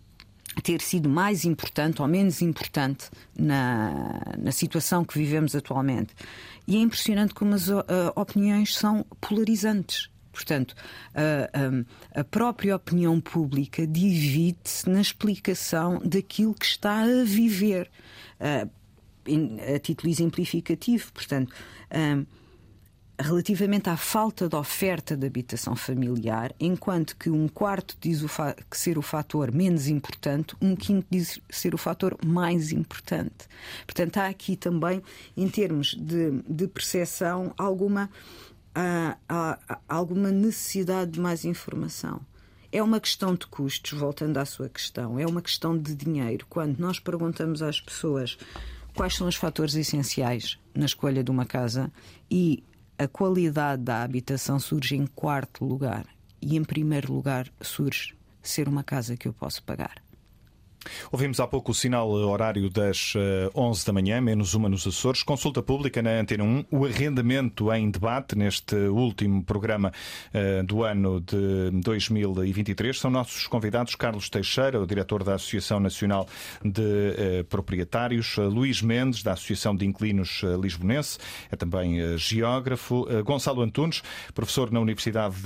Speaker 6: ter sido mais importante ou menos importante na, na situação que vivemos atualmente. E é impressionante como as uh, opiniões são polarizantes. Portanto, a, a, própria opinião pública divide-se na explicação daquilo que está a viver, a título exemplificativo. Portanto, relativamente à falta de oferta de habitação familiar, enquanto que um quarto diz o que ser o fator menos importante, um quinto diz ser o fator mais importante. Portanto, há aqui também, em termos de, de percepção, alguma há, há, alguma necessidade de mais informação. É uma questão de custos, voltando à sua questão, é uma questão de dinheiro. Quando nós perguntamos às pessoas quais são os fatores essenciais na escolha de uma casa e a qualidade da habitação surge em quarto lugar e em primeiro lugar surge ser uma casa que eu posso pagar.
Speaker 2: Ouvimos há pouco o sinal horário das 11 eh, da manhã, menos uma nos Açores. Consulta pública na Antena 1. O arrendamento em debate neste último programa eh, do ano de 2023. São nossos convidados Carlos Teixeira, o diretor da Associação Nacional de eh, Proprietários, Luís Mendes, da Associação de Inquilinos Lisbonense, é também geógrafo, Gonçalo Antunes, professor na Universidade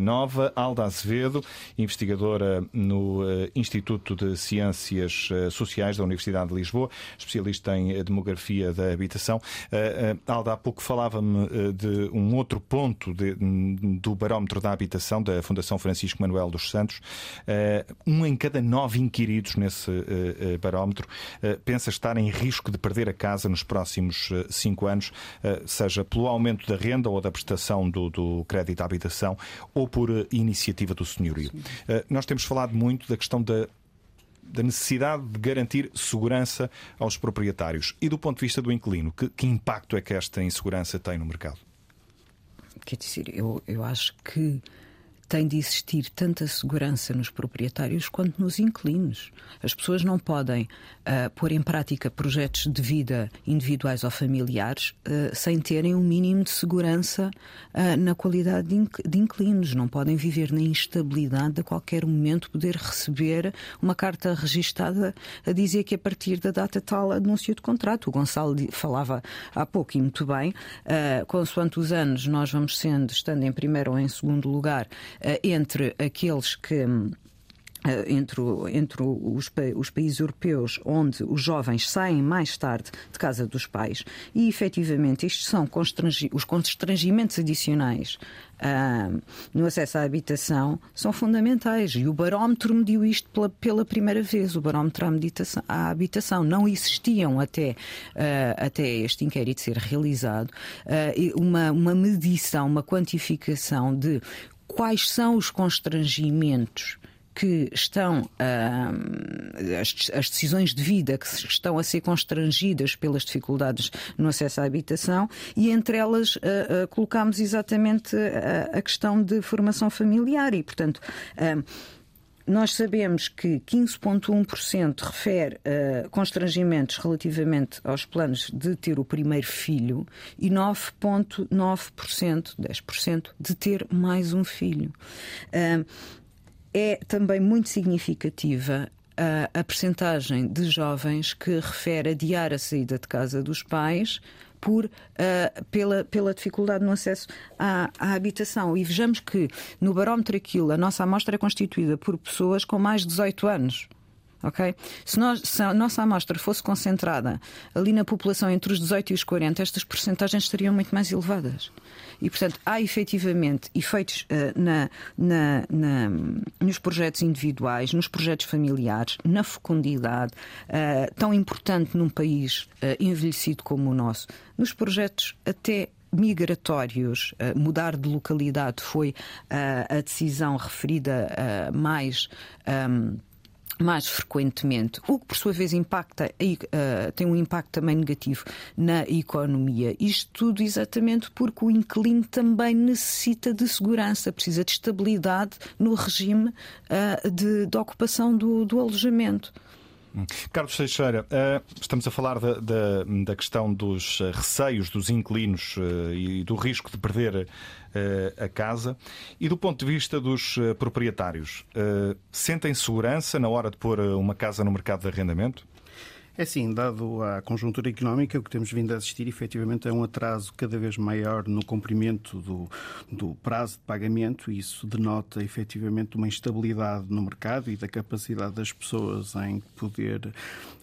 Speaker 2: Nova, Alda Azevedo, investigadora no Instituto de Ciências Ciências eh, Sociais da Universidade de Lisboa, especialista em Demografia da Habitação. Eh, eh, Alda, há pouco falava-me de um outro ponto de, do barómetro da habitação da Fundação Francisco Manuel dos Santos. Um em cada nove inquiridos nesse barómetro pensa estar em risco de perder a casa nos próximos cinco anos, seja pelo aumento da renda ou da prestação do, do crédito à habitação ou por iniciativa do senhorio. Nós temos falado muito da questão da da necessidade de garantir segurança aos proprietários. E do ponto de vista do inquilino, que, que impacto é que esta insegurança tem no mercado?
Speaker 6: Quer dizer, eu, eu acho que tem de existir tanta segurança nos proprietários quanto nos inquilinos. As pessoas não podem uh, pôr em prática projetos de vida individuais ou familiares uh, sem terem um mínimo de segurança uh, na qualidade de, inquilinos. Não podem viver na instabilidade de a qualquer momento poder receber uma carta registada a dizer que a partir da data tal anúncio de contrato. O Gonçalo falava há pouco e muito bem, consoante os anos, nós vamos sendo, estando em primeiro ou em segundo lugar, entre aqueles que eh, entre, entre os, os, países europeus onde os jovens saem mais tarde de casa dos pais. E efetivamente estes são constrangi os constrangimentos adicionais uh, no acesso à habitação são fundamentais. E o barómetro mediu isto pela, pela primeira vez. O barómetro à, à habitação. Não existiam até, uh, até este inquérito ser realizado uma, uma medição, uma quantificação de quais são os constrangimentos que estão uh, as, decisões de vida que estão a ser constrangidas pelas dificuldades no acesso à habitação e entre elas uh, uh, colocámos exatamente a, a, questão de formação familiar e portanto nós sabemos que 15,1% refere uh, constrangimentos relativamente aos planos de ter o primeiro filho e 9,9%, 10%, de ter mais um filho. Uh, é também muito significativa a, a percentagem de jovens que refere adiar a saída de casa dos pais por, uh, pela, pela dificuldade no acesso à, à, habitação. E vejamos que no barómetro aquilo, a nossa amostra é constituída por pessoas com mais de 18 anos. Okay? Se, nós, se a nossa amostra fosse concentrada ali na população entre os 18 e os 40, estas percentagens estariam muito mais elevadas. E, portanto, há efetivamente efeitos uh, na, na, na, nos projetos individuais, nos projetos familiares, na fecundidade, uh, tão importante num país uh, envelhecido como o nosso, nos projetos até migratórios, mudar de localidade foi a decisão referida mais. Um, mais frequentemente, o que por sua vez impacta, uh, tem um impacto também negativo na economia. Isto tudo exatamente porque o inquilino também necessita de segurança, precisa de estabilidade no regime uh, de, de, ocupação do, do alojamento.
Speaker 2: Carlos Teixeira, eh, estamos a falar da, da, da, questão dos receios dos inquilinos e do risco de perder eh, a casa. E do ponto de vista dos eh, proprietários, eh, sentem segurança na hora de pôr uma casa no mercado de arrendamento?
Speaker 4: É sim, dado a conjuntura económica, o que temos vindo a assistir efetivamente é um atraso cada vez maior no cumprimento do, do prazo de pagamento e isso denota efetivamente uma instabilidade no mercado e da capacidade das pessoas em poder,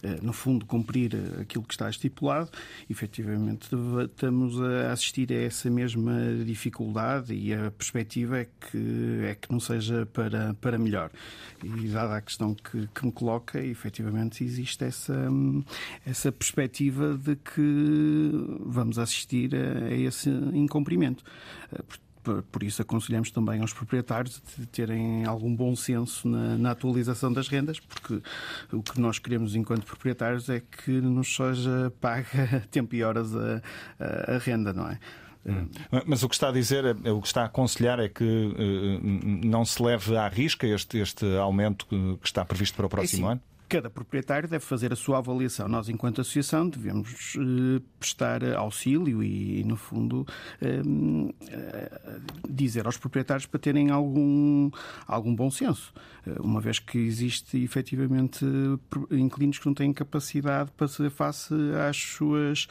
Speaker 4: eh, no fundo, cumprir aquilo que está estipulado. Efetivamente, estamos a assistir a essa mesma dificuldade e a perspectiva é que, é que não seja para, para melhor. E dada a questão que, que me coloca, efetivamente existe essa essa perspectiva de que vamos assistir a, a esse incumprimento. Por isso aconselhamos também aos proprietários de terem algum bom senso na, na, atualização das rendas, porque o que nós queremos enquanto proprietários é que nos seja paga tempo e horas a, a, a renda, não é?
Speaker 2: Hum. Mas o que está a dizer, o que está a aconselhar é que uh, não se leve à risca este, este aumento que está previsto para o próximo é ano?
Speaker 4: Cada proprietário deve fazer a sua avaliação. Nós, enquanto associação, devemos eh, prestar auxílio e, no fundo, eh, eh, dizer aos proprietários para terem algum, algum bom senso, uma vez que existe efetivamente inquilinos que não têm capacidade para fazer face às suas,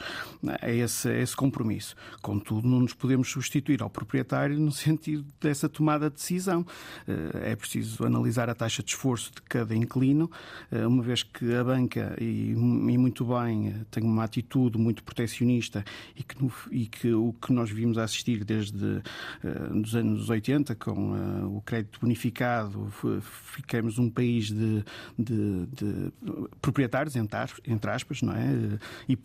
Speaker 4: a, esse, a esse compromisso. Contudo, não nos podemos substituir ao proprietário no sentido dessa tomada de decisão. É preciso analisar a taxa de esforço de cada inquilino uma vez que a banca, e, e muito bem, tem uma atitude muito proteccionista e que, e que o que nós vimos a assistir desde uh, os anos 80, com uh, o crédito bonificado, ficamos um país de, de, de proprietários, entre aspas, não é? E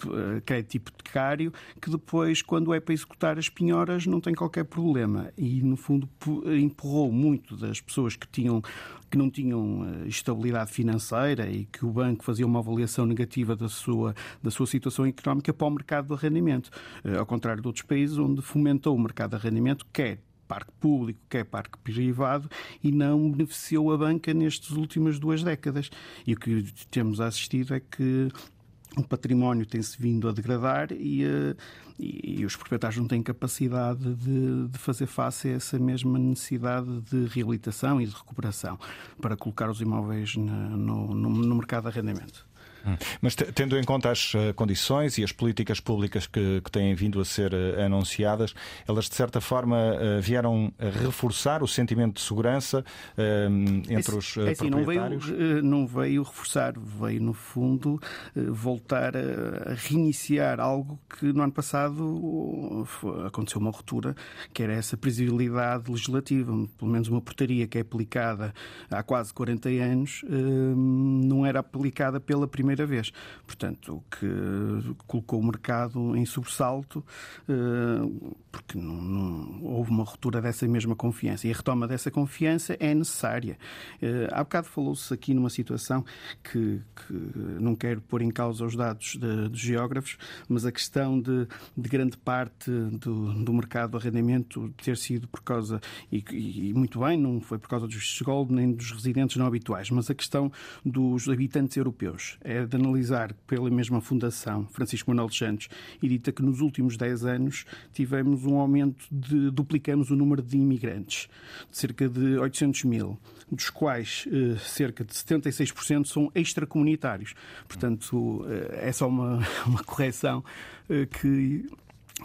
Speaker 4: crédito hipotecário, que depois, quando é para executar as penhoras, não tem qualquer problema. E, no fundo, empurrou muito das pessoas que tinham que não tinham eh, estabilidade financeira e que o banco fazia uma avaliação negativa da sua, da sua situação económica para o mercado de arrendamento. Eh, ao contrário de outros países onde fomentou o mercado de arrendamento, quer parque público, quer parque privado, e não beneficiou a banca nestas últimas duas décadas. E o que temos assistido é que o património tem-se vindo a degradar e, uh, e, e, os proprietários não têm capacidade de, de, fazer face a essa mesma necessidade de reabilitação e de recuperação para colocar os imóveis na, no, no, no mercado de arrendamento.
Speaker 2: Mas tendo em conta as eh, condições e as políticas públicas que, que têm vindo a ser eh, anunciadas, elas de certa forma eh, vieram a reforçar o sentimento de segurança entre os é assim, proprietários?
Speaker 4: Não veio, não veio reforçar, veio no fundo voltar a reiniciar algo que no ano passado aconteceu uma ruptura, que era essa previsibilidade legislativa, pelo menos uma portaria que é aplicada há quase 40 anos, não era aplicada pela primeira primeira vez. Portanto, o que colocou o mercado em sobressalto, eh, porque não, não, houve uma ruptura dessa mesma confiança. E a retoma dessa confiança é necessária. Eh, há bocado falou-se aqui numa situação que, que, não quero pôr em causa os dados de, dos geógrafos, mas a questão de, de grande parte do, do, mercado do arrendamento ter sido por causa, e, e, muito bem, não foi por causa dos gold nem dos residentes não habituais, mas a questão dos habitantes europeus. É de analisar pela mesma Fundação Francisco Manuel dos Santos e dita que nos últimos 10 anos tivemos um aumento de duplicamos o número de imigrantes, de cerca de 800 mil, dos quais eh, cerca de 76% são extracomunitários. Portanto, eh, é só uma, uma correção eh, que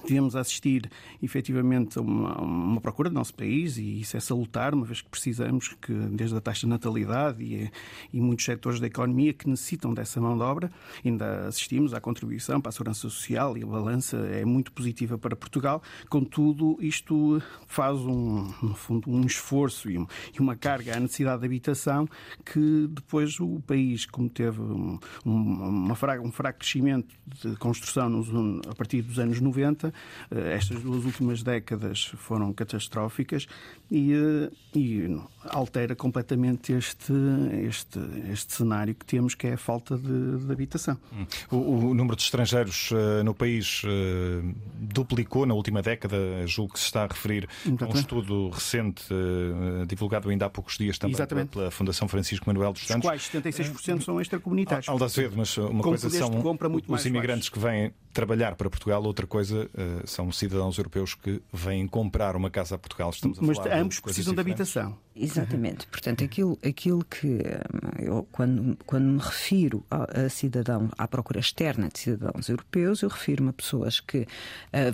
Speaker 4: Tivemos a assistir efetivamente a uma, uma, procura do nosso país e isso é salutar, uma vez que precisamos que, desde a taxa de natalidade e, e muitos setores da economia que necessitam dessa mão de obra, ainda assistimos à contribuição para a segurança social e a balança é muito positiva para Portugal. Contudo, isto faz um, no fundo, um esforço e, um, e uma carga à necessidade de habitação que depois o país, como teve um, uma, um fraco crescimento de construção nos, a partir dos anos 90, eh, estas duas últimas décadas foram catastróficas e, eh, e altera completamente este, este, este cenário que temos, que é a falta de, de habitação.
Speaker 2: O, o, número de estrangeiros uh, no país uh, duplicou na última década, julgo que se está a referir a um estudo recente, uh, divulgado ainda há poucos dias também Exatamente. pela Fundação Francisco Manuel dos Santos.
Speaker 4: Os quais 76% são extracomunitários.
Speaker 2: Aldacedo, mas uma coisa são os imigrantes que vêm trabalhar para Portugal, outra coisa são cidadãos europeus que vêm comprar uma casa a Portugal.
Speaker 4: Estamos a Mas falar ambos precisam de habitação.
Speaker 6: Exatamente. Portanto, aquilo, aquilo que eh, eu, quando, quando me refiro a, a, cidadão, à procura externa de cidadãos europeus, eu refiro-me a pessoas que uh,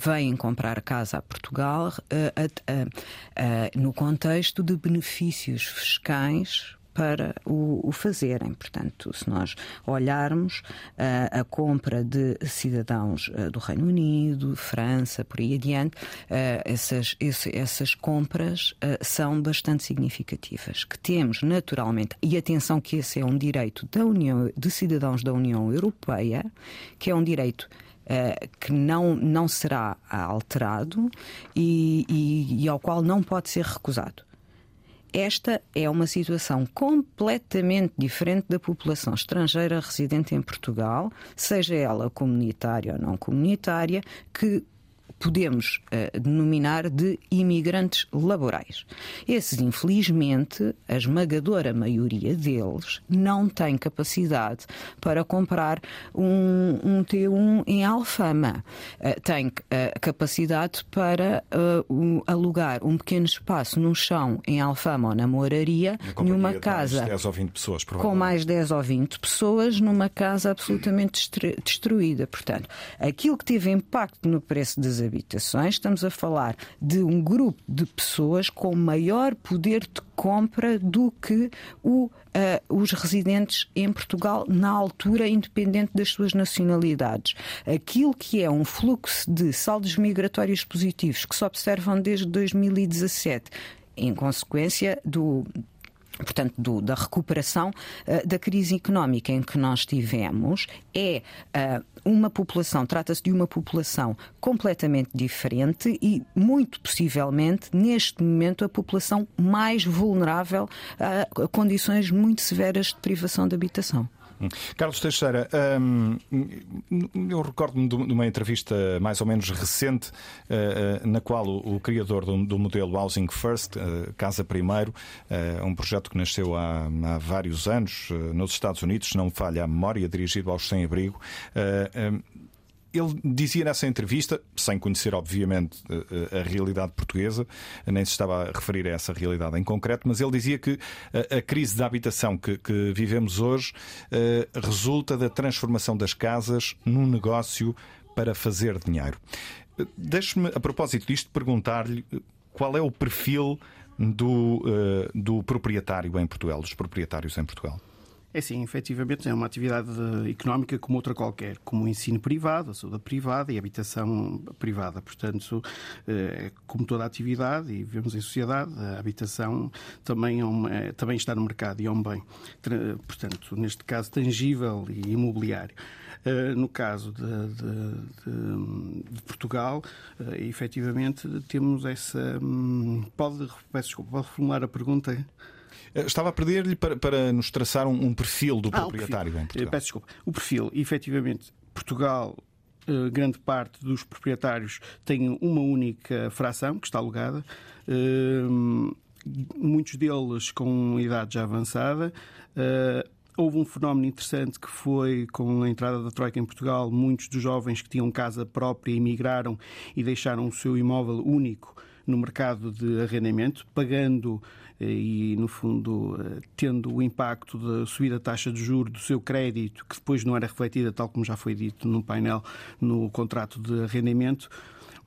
Speaker 6: vêm comprar casa a Portugal uh, no contexto de benefícios fiscais para o, o fazerem. Portanto, se nós olharmos uh, a compra de cidadãos uh, do Reino Unido, França, por aí adiante, uh, essas, esse, essas compras são bastante significativas. Que temos naturalmente, e atenção que esse é um direito da União, de cidadãos da União Europeia, que é um direito que não, não será alterado e, e, e, ao qual não pode ser recusado. Esta é uma situação completamente diferente da população estrangeira residente em Portugal, seja ela comunitária ou não comunitária, que podemos uh, denominar de imigrantes laborais. Esses, infelizmente, a esmagadora maioria deles não tem capacidade para comprar um, um T1 em Alfama. Uh, tem uh, capacidade para um, alugar um pequeno espaço no chão em Alfama ou na moraria, numa casa.
Speaker 2: Mais 10 ou 20 pessoas,
Speaker 6: com mais 10 ou 20 pessoas, numa casa absolutamente destruída. Portanto, aquilo que teve impacto no preço das habitações, estamos a falar de um grupo de pessoas com maior poder de compra do que o, uh, os residentes em Portugal na altura, independente das suas nacionalidades. Aquilo que é um fluxo de saldos migratórios positivos que se observam desde 2017, em consequência do portanto, do, da recuperação uh, da crise económica em que nós tivemos, é uh, uma população, trata-se de uma população completamente diferente e, muito possivelmente, neste momento, a população mais vulnerável a condições muito severas de privação de habitação.
Speaker 2: Carlos Teixeira, hum, eu recordo-me de uma entrevista mais ou menos recente, uh, na qual o, criador do, modelo Housing First, uh, Casa Primeiro, um projeto que nasceu há, há vários anos nos Estados Unidos, se não me falha a memória, dirigido aos sem-abrigo. Ele dizia nessa entrevista, sem conhecer, obviamente, eh, eh, a realidade portuguesa, nem se estava a referir a essa realidade em concreto, mas ele dizia que a crise da habitação que, que vivemos hoje eh, resulta da transformação das casas num negócio para fazer dinheiro. Deixe-me, a propósito disto, perguntar-lhe qual é o perfil do, do proprietário em Portugal, dos proprietários em Portugal.
Speaker 4: É sim, efetivamente é uma atividade económica como outra qualquer, como o ensino privado, a saúde privada e a habitação privada. Portanto, é como toda a atividade, e vivemos em sociedade, a habitação também, é uma, é, também está no mercado e é um bem. Portanto, neste caso, tangível e imobiliário. Eh, no caso de, de, de, Portugal, efetivamente, temos essa. Hum, pode, peço desculpa, pode formular a pergunta?
Speaker 2: Eh, estava a perder-lhe para, para nos traçar um, um perfil do ah, proprietário em Portugal.
Speaker 4: Peço desculpa. O perfil, efetivamente, Portugal grande parte dos proprietários tem uma única fração que está alugada, muitos deles com idade já avançada. Houve um fenómeno interessante que foi com a entrada da Troika em Portugal, muitos dos jovens que tinham casa própria emigraram e deixaram o seu imóvel único no mercado de arrendamento, pagando eh, e, no fundo, eh, tendo o impacto da subida da taxa de juros do seu crédito, que depois não era refletida, tal como já foi dito no painel, no contrato de arrendamento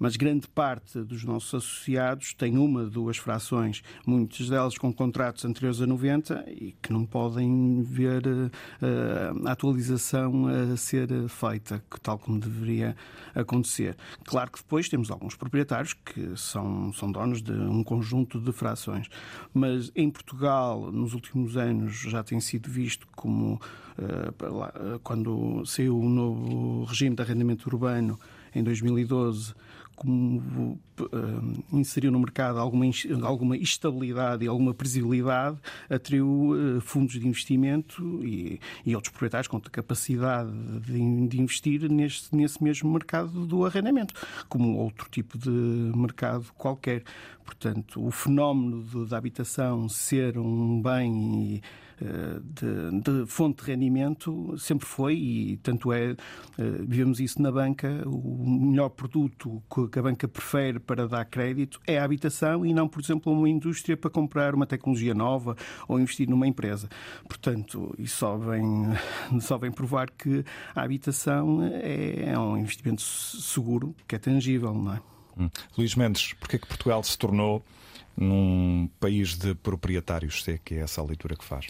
Speaker 4: mas grande parte dos nossos associados tem uma, duas frações, muitas delas com contratos anteriores a 90 e que não podem ver uh, a atualização a ser feita, tal como deveria acontecer. Claro que depois temos alguns proprietários que são, são donos de um conjunto de frações, mas em Portugal, nos últimos anos, já tem sido visto como uh, quando saiu o novo regime de arrendamento urbano em 2012 como uh, inseriu no mercado alguma, alguma estabilidade e alguma previsibilidade, atraiu uh, fundos de investimento e, e, outros proprietários com capacidade de, de investir neste, nesse mesmo mercado do arrendamento, como outro tipo de mercado qualquer. Portanto, o fenómeno da habitação ser um bem e de, de, fonte de rendimento sempre foi, e tanto é, eh, vivemos isso na banca, o melhor produto que a banca prefere para dar crédito é a habitação e não, por exemplo, uma indústria para comprar uma tecnologia nova ou investir numa empresa. Portanto, isso só vem, só vem provar que a habitação é, é um investimento seguro, que é tangível, não é?
Speaker 2: Hum. Luís Mendes, porquê que Portugal se tornou num país de proprietários, se é que é essa a leitura que faz?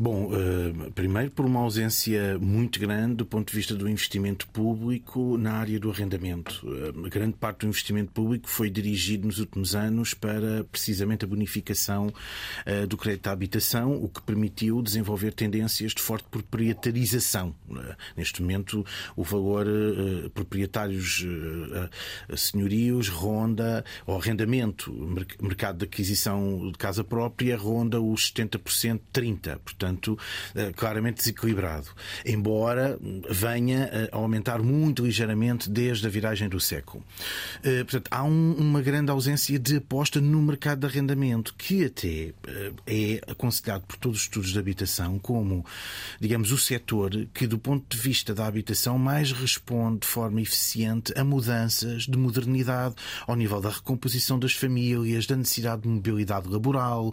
Speaker 3: Bom, uh, primeiro por uma ausência muito grande do ponto de vista do investimento público na área do arrendamento. Uh, grande parte do investimento público foi dirigido nos últimos anos para precisamente a bonificação uh, do crédito à habitação, o que permitiu desenvolver tendências de forte proprietarização. neste momento, o valor proprietários senhorios ronda, o arrendamento, mercado de aquisição de casa própria ronda os 70%, 30%. Portanto, portanto, eh, claramente desequilibrado. Embora venha a aumentar muito ligeiramente desde a viragem do século. Eh, portanto, há uma grande ausência de aposta no mercado de arrendamento, que até eh, é aconselhado por todos os estudos de habitação como, digamos, o setor que, do ponto de vista da habitação, mais responde de forma eficiente a mudanças de modernidade ao nível da recomposição das famílias, da necessidade de mobilidade laboral.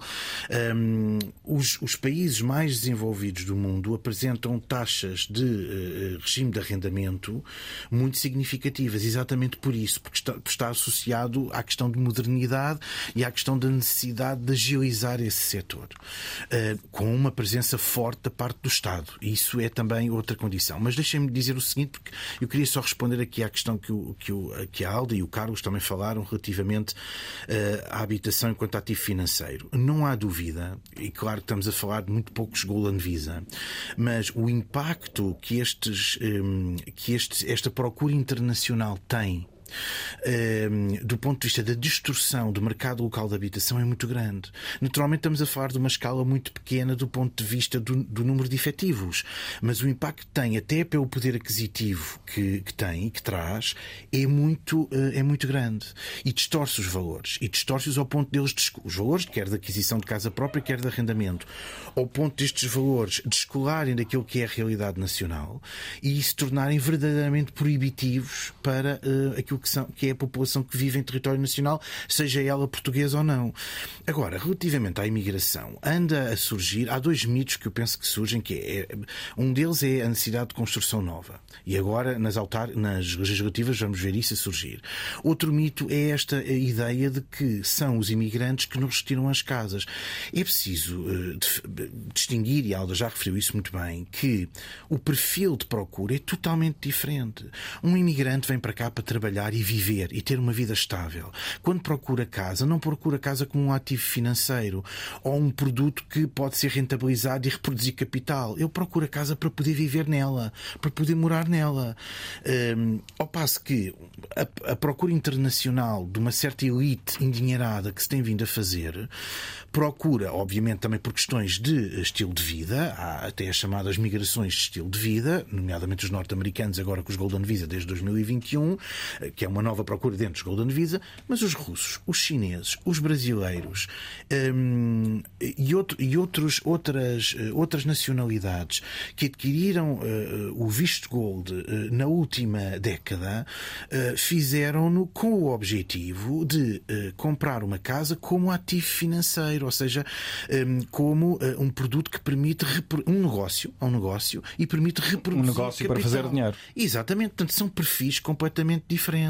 Speaker 3: Um, os, os países mais mais desenvolvidos do mundo apresentam taxas de uh, regime de arrendamento muito significativas, exatamente por isso, porque está, associado à questão de modernidade e à questão da necessidade de agilizar esse setor, uh, com uma presença forte da parte do Estado. Isso é também outra condição. Mas deixem-me dizer o seguinte, porque eu queria só responder aqui à questão que, o, que, o, que a Alda e o Carlos também falaram relativamente à habitação enquanto ativo financeiro. Não há dúvida, e claro que estamos a falar de muito pouco chegou Golan Visa, mas o impacto que, estes, hum, que este, esta procura internacional tem do ponto de vista da distorção do mercado local de habitação, é muito grande. Naturalmente, estamos a falar de uma escala muito pequena do ponto de vista do, do número de efetivos, mas o impacto que tem, até pelo poder aquisitivo que, que tem e que traz, é muito, é muito grande. E distorce os valores. E distorce-os ao ponto deles, os valores, quer da aquisição de casa própria, quer de arrendamento, ao ponto destes valores descolarem daquilo que é a realidade nacional e se tornarem verdadeiramente proibitivos para uh, aquilo que, são, que é a população que vive em território nacional, seja ela portuguesa ou não. Agora, relativamente à imigração, anda a surgir, há dois mitos que eu penso que surgem, que é, é um deles é a necessidade de construção nova. E agora, nas, altar, nas legislativas, vamos ver isso a surgir. Outro mito é esta ideia de que são os imigrantes que nos retiram as casas. É preciso uh, distinguir, e a Alda já referiu isso muito bem, que o perfil de procura é totalmente diferente. Um imigrante vem para cá para trabalhar e viver e ter uma vida estável. Quando procura casa, não procura casa como um ativo financeiro ou um produto que pode ser rentabilizado e reproduzir capital. Ele procura casa para poder viver nela, para poder morar nela. Um, ao passo que a, a procura internacional de uma certa elite endinheirada que se tem vindo a fazer procura, obviamente, também por questões de estilo de vida, há até as chamadas migrações de estilo de vida, nomeadamente os norte-americanos, agora com os Golden Visa desde 2021, que é uma nova procura dentro dos Golden Visa, mas os russos, os chineses, os brasileiros um, e, outro, e outros, outras, outras nacionalidades que adquiriram uh, o visto gold uh, na última década uh, fizeram-no com o objetivo de comprar uma casa como ativo financeiro ou seja, hum, como eh, um produto que permite um negócio, um negócio e permite reproduzir.
Speaker 2: Um negócio para fazer dinheiro.
Speaker 3: Exatamente, portanto, são perfis completamente diferentes.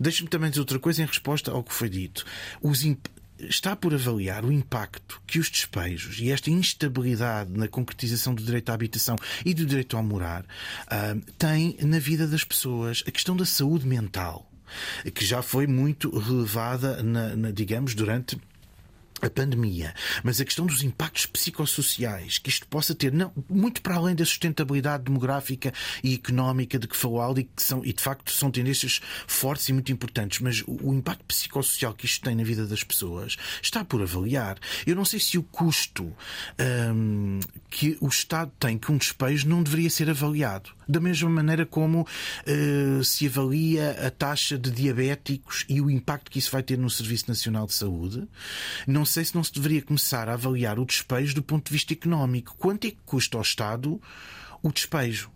Speaker 3: Deixe-me também dizer outra coisa em resposta ao que foi dito. Imp está por avaliar o impacto que os despejos e esta instabilidade na concretização do direito à habitação e do direito ao morar uh, têm na vida das pessoas. A questão da saúde mental, que já foi muito relevada, na, na digamos, durante a pandemia, mas a questão dos impactos psicossociais que isto possa ter, não, muito para além da sustentabilidade demográfica e económica de que falou Aldi, que são, e de facto são tendências fortes e muito importantes, mas o, o impacto psicossocial que isto tem na vida das pessoas está por avaliar. Eu não sei se o custo hum, que o Estado tem que um despejo não deveria ser avaliado. Da mesma maneira como uh, se avalia a taxa de diabéticos e o impacto que isso vai ter no Serviço Nacional de Saúde, não sei se não se deveria começar a avaliar o despejo do ponto de vista económico. Quanto é que custa ao Estado o despejo?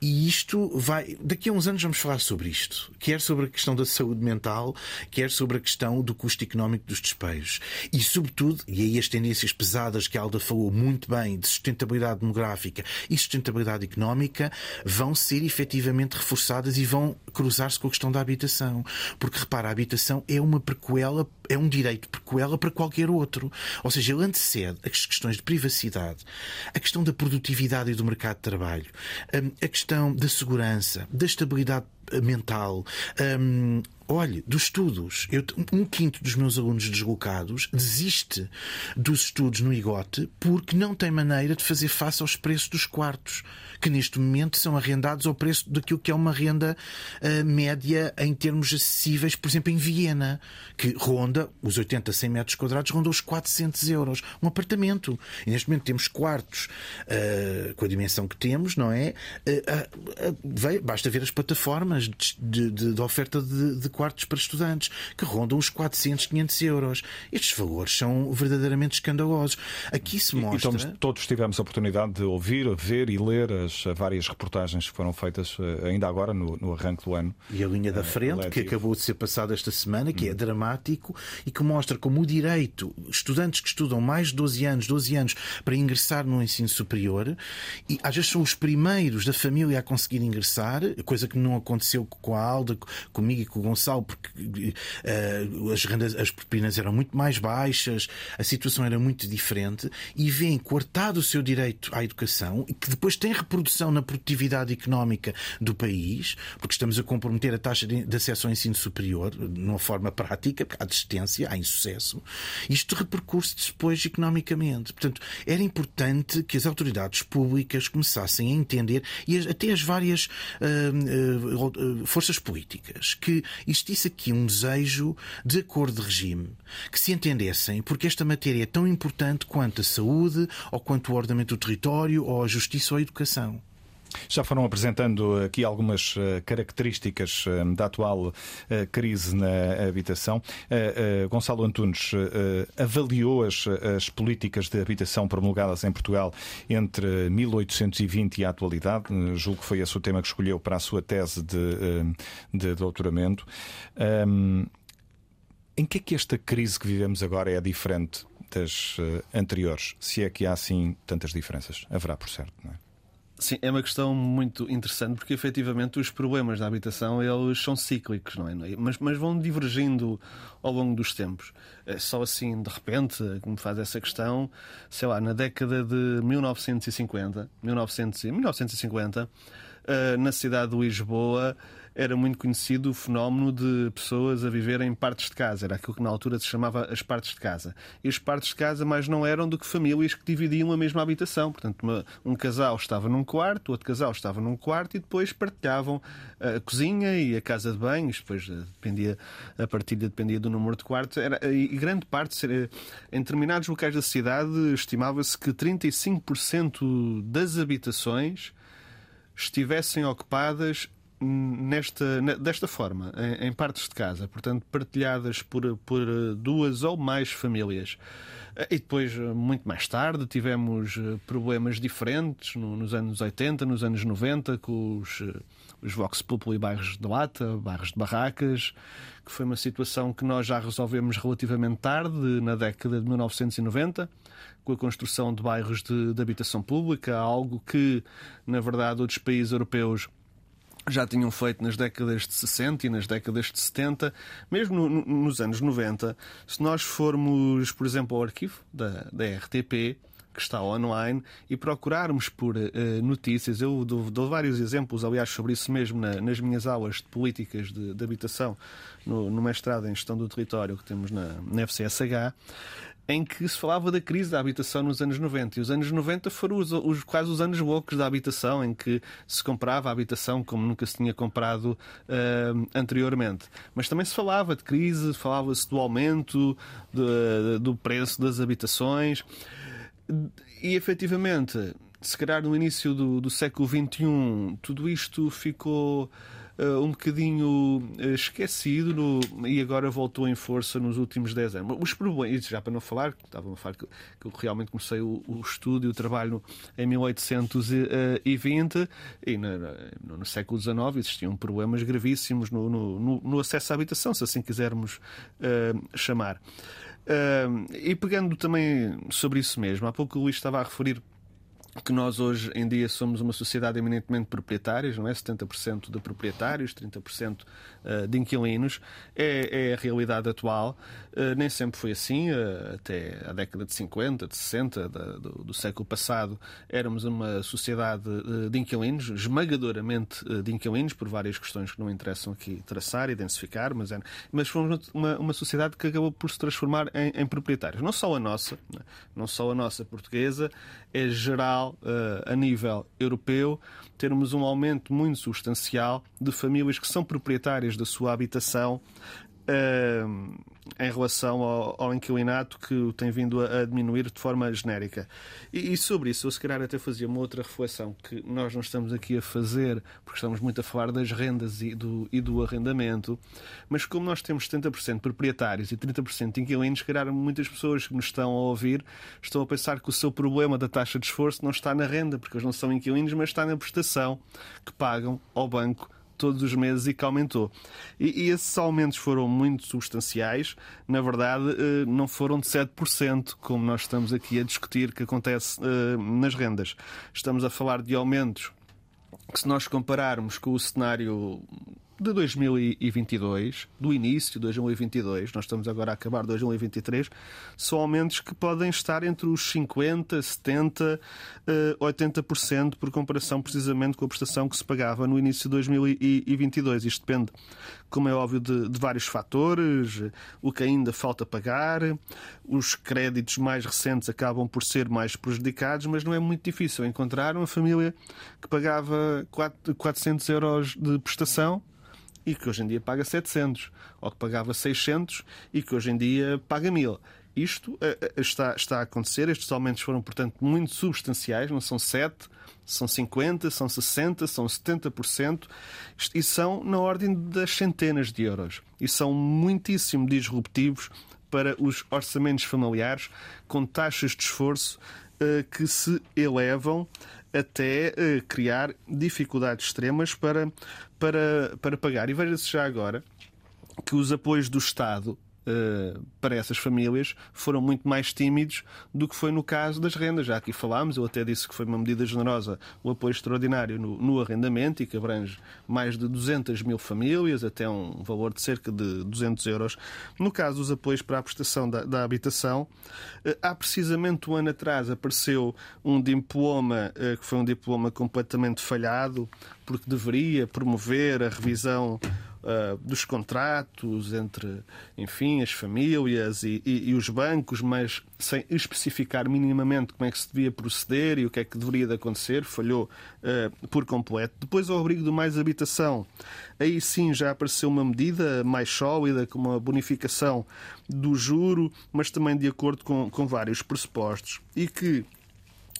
Speaker 3: E isto vai. Daqui a uns anos vamos falar sobre isto. Quer sobre a questão da saúde mental, quer sobre a questão do custo económico dos despejos. E, sobretudo, e aí as tendências pesadas que a Alda falou muito bem, de sustentabilidade demográfica e sustentabilidade económica, vão ser efetivamente reforçadas e vão cruzar-se com a questão da habitação. Porque, repara, a habitação é uma prequela, é um direito prequela para qualquer outro. Ou seja, ele antecede as questões de privacidade, a questão da produtividade e do mercado de trabalho, hum, a questão da segurança, da estabilidade mental. Um, olhe, dos estudos, eu, um quinto dos meus alunos deslocados desiste dos estudos no IGOTE porque não tem maneira de fazer face aos preços dos quartos, que neste momento são arrendados ao preço daquilo que é uma renda uh, média em termos acessíveis, por exemplo, em Viena, que ronda os 80, 100 metros quadrados, ronda os 400 euros. Um apartamento. E neste momento temos quartos uh, com a dimensão que temos, não é? Uh, basta ver as plataformas de, de, de oferta de, de, quartos para estudantes, que rondam os 400, 500 euros. Estes valores são verdadeiramente escandalosos. Aqui se mostra.
Speaker 2: Então, todos tivemos a oportunidade de ouvir, ver e ler as várias reportagens que foram feitas eh, ainda agora no, no arranque do ano.
Speaker 3: E a linha da eh, frente, que acabou de ser passada esta semana, que hum. é dramático e que mostra como o direito, estudantes que estudam mais de 12 anos, 12 anos, para ingressar no ensino superior, e às vezes são os primeiros da família a conseguir ingressar, coisa que não aconteceu com a Alda, comigo e com o Gonçalo, porque uh, as, rendas, as propinas eram muito mais baixas, a situação era muito diferente, e vem cortado o seu direito à educação, e que depois tem reprodução na produtividade económica do país, porque estamos a comprometer a taxa de, acesso ao ensino superior de uma forma prática, porque há desistência, há insucesso. Isto repercute depois economicamente. Portanto, era importante que as autoridades públicas começassem a entender, e até as várias uh, uh, forças políticas que existisse aqui um desejo de acordo de regime, que se entendessem, porque esta matéria é tão importante quanto a saúde, ou quanto o ordenamento do território, ou a justiça ou a educação.
Speaker 2: Já foram apresentando aqui algumas eh, características eh, da atual eh, crise na habitação. Gonçalo Antunes avaliou as, as políticas de habitação promulgadas em Portugal entre 1820 e a atualidade. Julgo que foi esse o tema que escolheu para a sua tese de, de doutoramento. Em que é que esta crise que vivemos agora é diferente das anteriores? Se é que há assim tantas diferenças? Haverá, por certo, não é?
Speaker 5: Sim, é uma questão muito interessante porque efetivamente os problemas da habitação eles são cíclicos, não é? Mas, mas vão divergindo ao longo dos tempos. É só assim, de repente, que me faz essa questão, sei lá, na década de 1950, 1900, 1950 na cidade de Lisboa, era muito conhecido o fenómeno de pessoas a viver em partes de casa. Era aquilo que na altura se chamava as partes de casa. E as partes de casa mais não eram do que famílias que dividiam a mesma habitação. Portanto, uma, um casal estava num quarto, outro casal estava num quarto e depois partilhavam a cozinha e a casa de banhos. Depois eh, dependia, a partilha dependia do número de quartos. Era, e grande parte, em determinados locais da cidade, estimava-se que 35% das habitações estivessem ocupadas nesta, desta forma, em, em, partes de casa, portanto, partilhadas por, por duas ou mais famílias. E depois, muito mais tarde, tivemos eh, problemas diferentes nos anos 80, nos anos 90, com os, eh, os Vox Populi bairros de lata, bairros de barracas, que foi uma situação que nós já resolvemos relativamente tarde, na década de 1990 com a construção de bairros de, de habitação pública, algo que, na verdade, outros países europeus já tinham feito nas décadas de 60 e nas décadas de 70, mesmo no, nos anos 90. Se nós formos, por exemplo, ao arquivo da, da RTP, que está online, e procurarmos por uh, notícias, eu dou, dou, vários exemplos, aliás, sobre isso mesmo na, nas minhas aulas de políticas de, de habitação no, no, mestrado em gestão do território que temos na, na FCSH em que se falava da crise da habitação nos anos 90. E os anos 90 foram os, os, quase os anos loucos da habitação, em que se comprava a habitação como nunca se tinha comprado uh, anteriormente. Mas também se falava de crise, falava-se do aumento de, do preço das habitações. E efetivamente, se calhar no início do, do século XXI, tudo isto ficou uh, um bocadinho uh, esquecido no, e agora voltou em força nos últimos 10 anos. Os problemas, já para não falar, estava a falar que, que eu realmente comecei o, o estudo e o trabalho em 1820 e no, no, no século XIX existiam problemas gravíssimos no, no, no, acesso à habitação, se assim quisermos uh, chamar. e pegando também sobre isso mesmo, há pouco o Luís estava a referir que nós hoje em dia somos uma sociedade eminentemente proprietários, não é? 70% de proprietários, 30% eh, de inquilinos, é, é a realidade atual. Eh, nem sempre foi assim, eh, até a década de 50, de 60 do, do século passado, éramos uma sociedade de inquilinos, esmagadoramente de inquilinos, por várias questões que não interessam aqui traçar densificar, mas, é, mas fomos uma, uma sociedade que acabou por se transformar em, em proprietários. Não só a nossa, não só a nossa portuguesa, é geral, a nível europeu, termos um aumento muito substancial de famílias que são proprietárias da sua habitação uh, em relação ao, ao, inquilinato que tem vindo a, a diminuir de forma genérica. E, e, sobre isso, eu se calhar até fazia uma outra reflexão que nós não estamos aqui a fazer, porque estamos muito a falar das rendas e do, e do arrendamento, mas como nós temos 70% proprietários e 30% inquilinos, se calhar muitas pessoas que nos estão a ouvir estão a pensar que o seu problema da taxa de esforço não está na renda, porque eles não são inquilinos, mas está na prestação que pagam ao banco todos os meses e que aumentou. E, e esses aumentos foram muito substanciais, na verdade, eh, não foram de 7%, como nós estamos aqui a discutir que acontece eh, nas rendas. Estamos a falar de aumentos que, se nós compararmos com o cenário de 2022, do início de 2022, nós estamos agora a acabar 2023, são aumentos que podem estar entre os 50%, 70%, 80%, por comparação precisamente com a prestação que se pagava no início de 2022. Isto depende, como é óbvio, de, de vários fatores, o que ainda falta pagar, os créditos mais recentes acabam por ser mais prejudicados, mas não é muito difícil encontrar uma família que pagava 400 euros de prestação e que hoje em dia paga 700, ou que pagava 600 e que hoje em dia paga 1000. Isto está, está a acontecer, estes aumentos foram, portanto, muito substanciais, não são 7, são 50, são 60, são 70%, e são na ordem das centenas de euros. E são muitíssimo disruptivos para os orçamentos familiares, com taxas de esforço uh, que se elevam até uh, criar dificuldades extremas para, para, para pagar. E veja-se já agora que os apoios do Estado para essas famílias foram muito mais tímidos do que foi no caso das rendas. Já aqui falámos, eu até disse que foi uma medida generosa o apoio extraordinário no, no arrendamento e que abrange mais de 200 mil famílias, até um valor de cerca de 200 euros. No caso dos apoios para a prestação da, da habitação, uh, há precisamente um ano atrás apareceu um diploma uh, que foi um diploma completamente falhado, porque deveria promover a revisão uh, dos contratos entre, enfim, as famílias e, e, e, os bancos, mas sem especificar minimamente como é que se devia proceder e o que é que deveria de acontecer, falhou uh, por completo. Depois, ao abrigo do mais habitação, aí sim já apareceu uma medida mais sólida, com uma bonificação do juro, mas também de acordo com, com vários pressupostos e que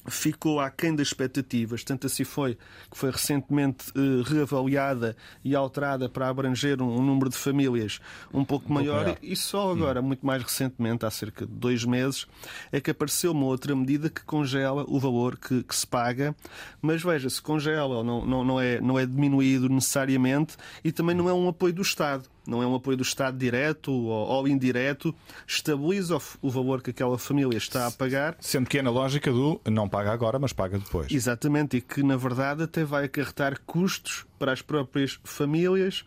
Speaker 5: ficou aquém das expectativas, tanto assim foi que foi recentemente uh, reavaliada e alterada para abranger um, um, número de famílias um pouco, um maior, e só agora, hum. muito mais recentemente, há cerca de dois meses, é que apareceu uma outra medida que congela o valor que, que se paga, mas veja, se congela, não, não, não, é, não é diminuído necessariamente e também não é um apoio do Estado não é um apoio do Estado direto ou, indireto, estabiliza o, o, valor que aquela família está a pagar.
Speaker 2: Sendo que é na lógica do não paga agora, mas paga depois.
Speaker 5: Exatamente, e que na verdade até vai acarretar custos para as próprias famílias,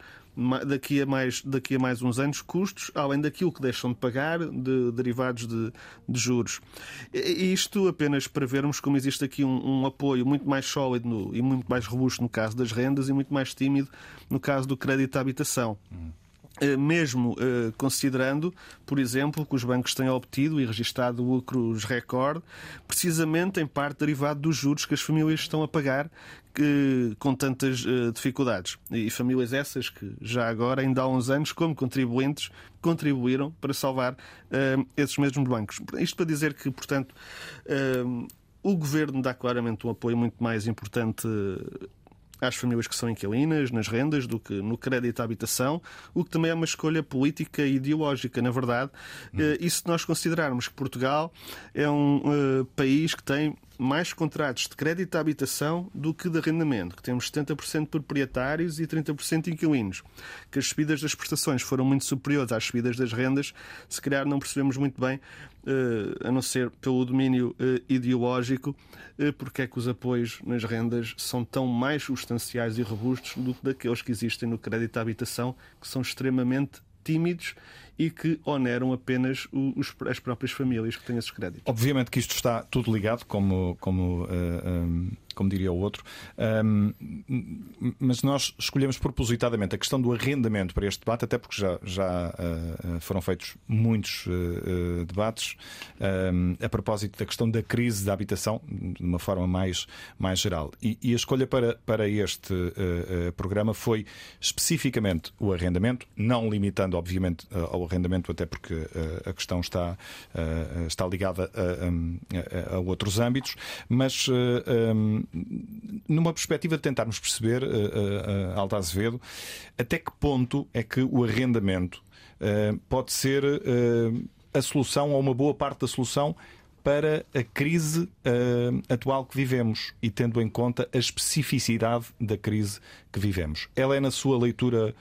Speaker 5: daqui a mais, daqui a mais uns anos custos, além daquilo que deixam de pagar de derivados de, de juros. E isto apenas para vermos como existe aqui um, um apoio muito mais sólido no, e muito mais robusto no caso das rendas e muito mais tímido no caso do crédito à habitação. Hum. Eh, mesmo eh, considerando, por exemplo, que os bancos têm obtido e registrado lucros recorde, precisamente em parte derivado dos juros que as famílias estão a pagar com tantas eh, dificuldades. E famílias essas que já agora, ainda há uns anos, como contribuintes, contribuíram para salvar esses mesmos bancos. Isto para dizer que, portanto, o governo dá claramente um apoio muito mais importante às famílias que são inquilinas, nas rendas, do que no crédito à habitação, o que também é uma escolha política e ideológica, na verdade. Hum. E se nós considerarmos que Portugal é um uh, país que tem mais contratos de crédito à habitação do que de arrendamento, que temos 70% proprietários e 30% inquilinos, que as subidas das prestações foram muito superiores às subidas das rendas, se calhar não percebemos muito bem, eh, a não ser pelo domínio eh, ideológico, eh, porque é que os apoios nas rendas são tão mais substanciais e robustos do que daqueles que existem no crédito à habitação, que são extremamente tímidos e que oneram apenas os, as próprias famílias que têm esses créditos.
Speaker 2: Obviamente que isto está tudo ligado, como, como, uh, um, como diria o outro, um, mas nós escolhemos propositadamente a questão do arrendamento para este debate, até porque já, já uh, foram feitos muitos uh, debates um, a propósito da questão da crise da habitação, de uma forma mais, mais geral. E, e a escolha para, para este programa foi especificamente o arrendamento, não limitando, obviamente, ao arrendamento, até porque uh, a questão está, uh, está ligada a, a, a, outros âmbitos, mas um, numa perspectiva de tentarmos perceber, Alta Azevedo, até que ponto é que o arrendamento pode ser a solução ou uma boa parte da solução para a crise uh, atual que vivemos e tendo em conta a especificidade da crise que vivemos. Ela é, na sua leitura, eh,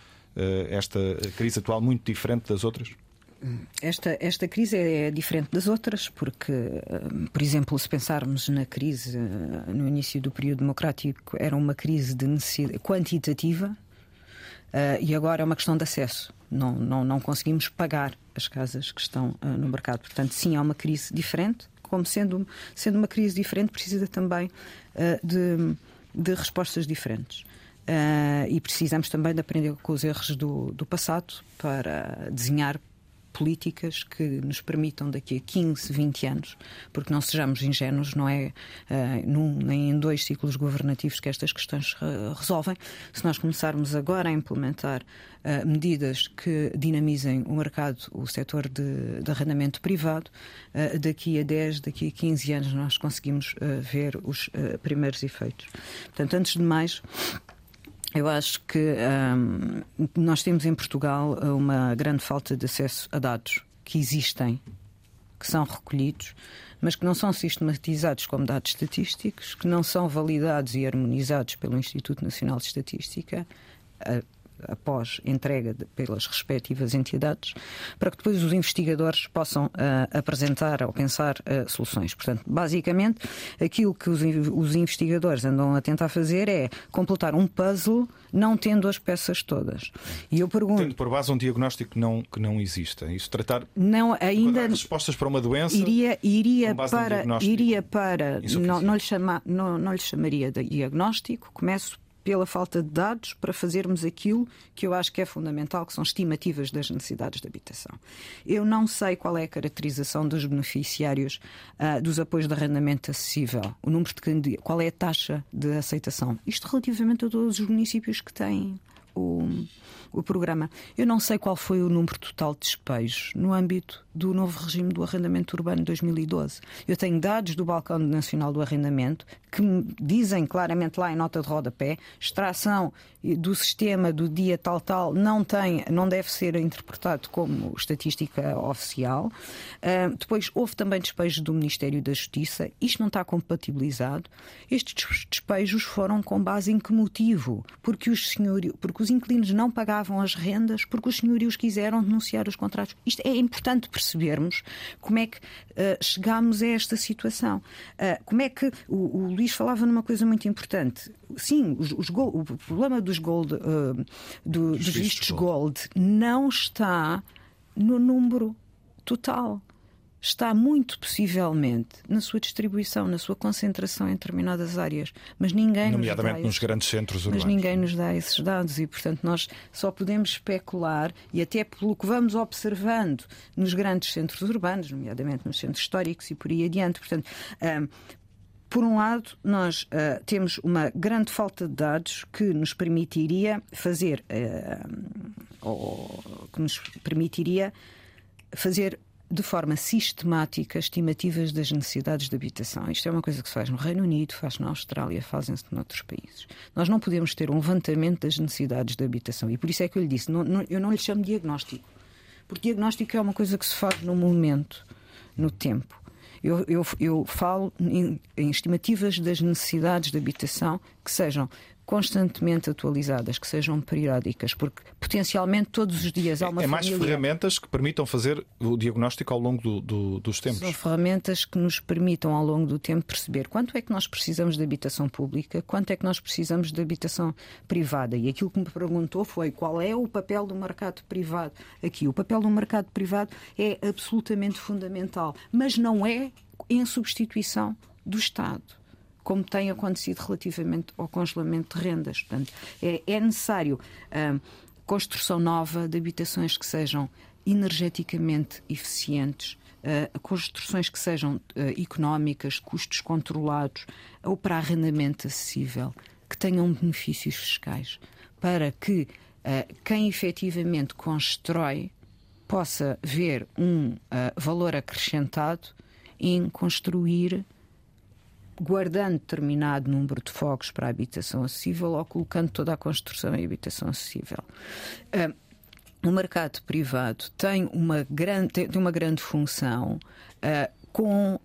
Speaker 2: esta crise atual muito diferente das outras?
Speaker 6: Esta, esta crise é diferente das outras, porque, eh, por exemplo, se pensarmos na crise eh, no início do período democrático, era uma crise de necessidade quantitativa e agora é uma questão de acesso. Não, não, não conseguimos pagar as casas que estão no mercado. Portanto, sim, há uma crise diferente, como sendo, sendo uma crise diferente, precisa também de, de respostas diferentes. Uh, e precisamos também de aprender com os erros do, do passado para desenhar políticas que nos permitam daqui a 15, 20 anos, porque não sejamos ingênuos, não é uh, num, nem em dois ciclos governativos que estas questões uh, resolvem. Se nós começarmos agora a implementar uh, medidas que dinamizem o mercado, o setor de, de arrendamento privado, daqui a 10, daqui a 15 anos nós conseguimos ver os primeiros efeitos. Portanto, antes de mais, eu acho que nós temos em Portugal uma grande falta de acesso a dados que existem, que são recolhidos, mas que não são sistematizados como dados estatísticos, que não são validados e harmonizados pelo Instituto Nacional de Estatística após entrega de, pelas respectivas entidades, para que depois os investigadores possam uh, apresentar ou pensar uh, soluções. Portanto, basicamente, aquilo que os, os, investigadores andam a tentar fazer é completar um puzzle não tendo as peças todas.
Speaker 2: E eu pergunto. Tendo por base um diagnóstico que não, que não existe. Isso tratar.
Speaker 6: Não, ainda.
Speaker 2: Respostas para uma doença.
Speaker 6: Iria, iria para. Iria para. Não, não, lhe chama, não, não lhe chamaria de diagnóstico. Começo pela falta de dados para fazermos aquilo que eu acho que é fundamental, que são estimativas das necessidades de habitação. Eu não sei qual é a caracterização dos beneficiários uh, dos apoios de arrendamento acessível, o número de qual é a taxa de aceitação. Isto relativamente a todos os municípios que têm o, o programa. Eu não sei qual foi o número total de despejos no âmbito do novo regime do arrendamento urbano de 2012. Eu tenho dados do Balcão Nacional do Arrendamento que dizem claramente lá em nota de rodapé, extração do sistema do dia tal tal não tem, não deve ser interpretado como estatística oficial. Uh, depois houve também despejos do Ministério da Justiça. Isto não está compatibilizado. Estes despejos foram com base em que motivo? Porque os senhorios, porque os inquilinos não pagavam as rendas, porque os senhorios quiseram denunciar os contratos. Isto é importante percebermos como é que uh, chegámos a esta situação. Uh, como é que o, o Luís falava numa coisa muito importante. Sim, os, os o problema dos gold, uh, do, dos vistos gold não está no número total. Está muito possivelmente na sua distribuição, na sua concentração em determinadas áreas, mas ninguém
Speaker 2: nomeadamente
Speaker 6: nos,
Speaker 2: nos grandes centros urbanos.
Speaker 6: Mas ninguém nos dá esses dados e, portanto, nós só podemos especular e até pelo que vamos observando nos grandes centros urbanos, nomeadamente nos centros históricos e por aí adiante. Portanto, um, por um lado, nós uh, temos uma grande falta de dados que nos permitiria fazer, uh, ou que nos permitiria fazer de forma sistemática estimativas das necessidades de habitação. Isto é uma coisa que se faz no Reino Unido, faz na Austrália, fazem-se noutros países. Nós não podemos ter um levantamento das necessidades de habitação e por isso é que eu lhe disse, não, não, eu não lhe chamo diagnóstico, porque diagnóstico é uma coisa que se faz no momento, no tempo. Eu, eu, eu falo em, em estimativas das necessidades de habitação que sejam constantemente atualizadas, que sejam periódicas, porque potencialmente todos os dias há uma
Speaker 2: É
Speaker 6: mais
Speaker 2: família... ferramentas que permitam fazer o diagnóstico ao longo do, do, dos tempos.
Speaker 6: São ferramentas que nos permitam ao longo do tempo perceber quanto é que nós precisamos de habitação pública, quanto é que nós precisamos de habitação privada. E aquilo que me perguntou foi qual é o papel do mercado privado aqui. O papel do mercado privado é absolutamente fundamental, mas não é em substituição do Estado como tem acontecido relativamente ao congelamento de rendas. Portanto, é, é necessário uh, construção nova de habitações que sejam energeticamente eficientes, uh, construções que sejam uh, económicas, custos controlados ou para arrendamento acessível, que tenham benefícios fiscais, para que uh, quem efetivamente constrói possa ver um valor acrescentado em construir guardando determinado número de fogos para a habitação acessível ou colocando toda a construção em habitação acessível. Uh, o mercado privado tem uma grande, tem uma grande função uh, com,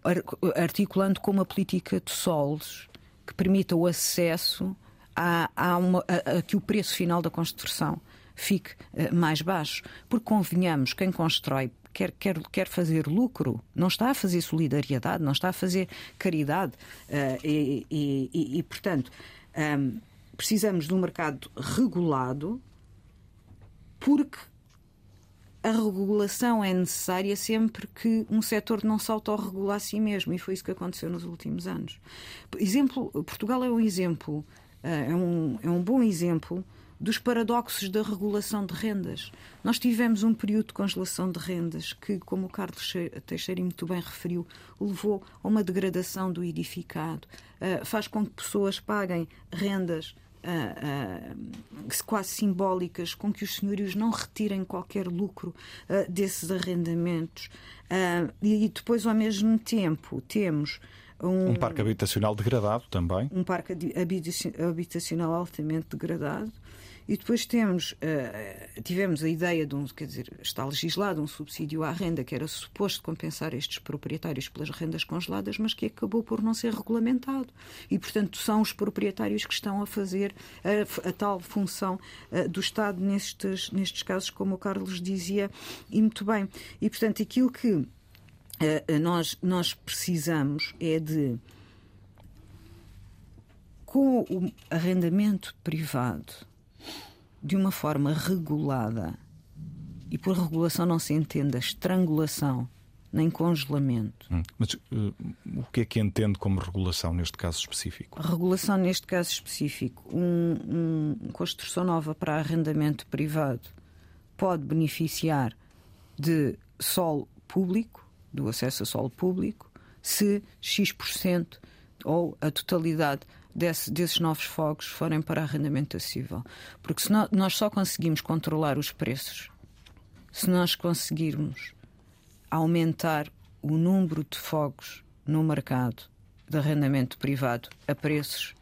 Speaker 6: articulando com uma política de solos que permita o acesso a, a, uma, a, a que o preço final da construção fique uh, mais baixo. Porque convenhamos, quem constrói quer, quer, quer fazer lucro, não está a fazer solidariedade, não está a fazer caridade. Uh, e, e, e, portanto, um, ehm, precisamos de um mercado regulado porque a regulação é necessária sempre que um setor não se autorregula a si mesmo, e foi isso que aconteceu nos últimos anos. Exemplo, Portugal é um exemplo, eh, é um, é um bom exemplo dos paradoxos da regulação de rendas. Nós tivemos um período de congelação de rendas que, como o Carlos Teixeira muito bem referiu, levou a uma degradação do edificado, uh, faz com que pessoas paguem rendas Uh, uh, quase simbólicas, com que os senhorios não retirem qualquer lucro uh, desses arrendamentos. e depois, ao mesmo tempo, temos
Speaker 2: um, um, parque habitacional degradado também.
Speaker 6: Um parque habitacional altamente degradado. E depois temos, uh, tivemos a ideia de um, quer dizer, está legislado um subsídio à renda que era suposto compensar estes proprietários pelas rendas congeladas, mas que acabou por não ser regulamentado. E, portanto, são os proprietários que estão a fazer a, a tal função uh, do Estado nestes, nestes casos, como o Carlos dizia, e muito bem. E, portanto, aquilo que uh, nós, nós precisamos é de com o arrendamento privado de uma forma regulada, e por regulação não se entenda estrangulação nem congelamento. Hum,
Speaker 2: mas uh, o que é que entende como regulação neste caso específico?
Speaker 6: Regulação neste caso específico, um, um construção nova para arrendamento privado pode beneficiar de solo público, do acesso a solo público, se X% ou a totalidade desse, desses novos fogos forem para arrendamento acessível. Porque se nós, nós só conseguimos controlar os preços se nós conseguirmos aumentar o número de fogos no mercado de arrendamento privado a preços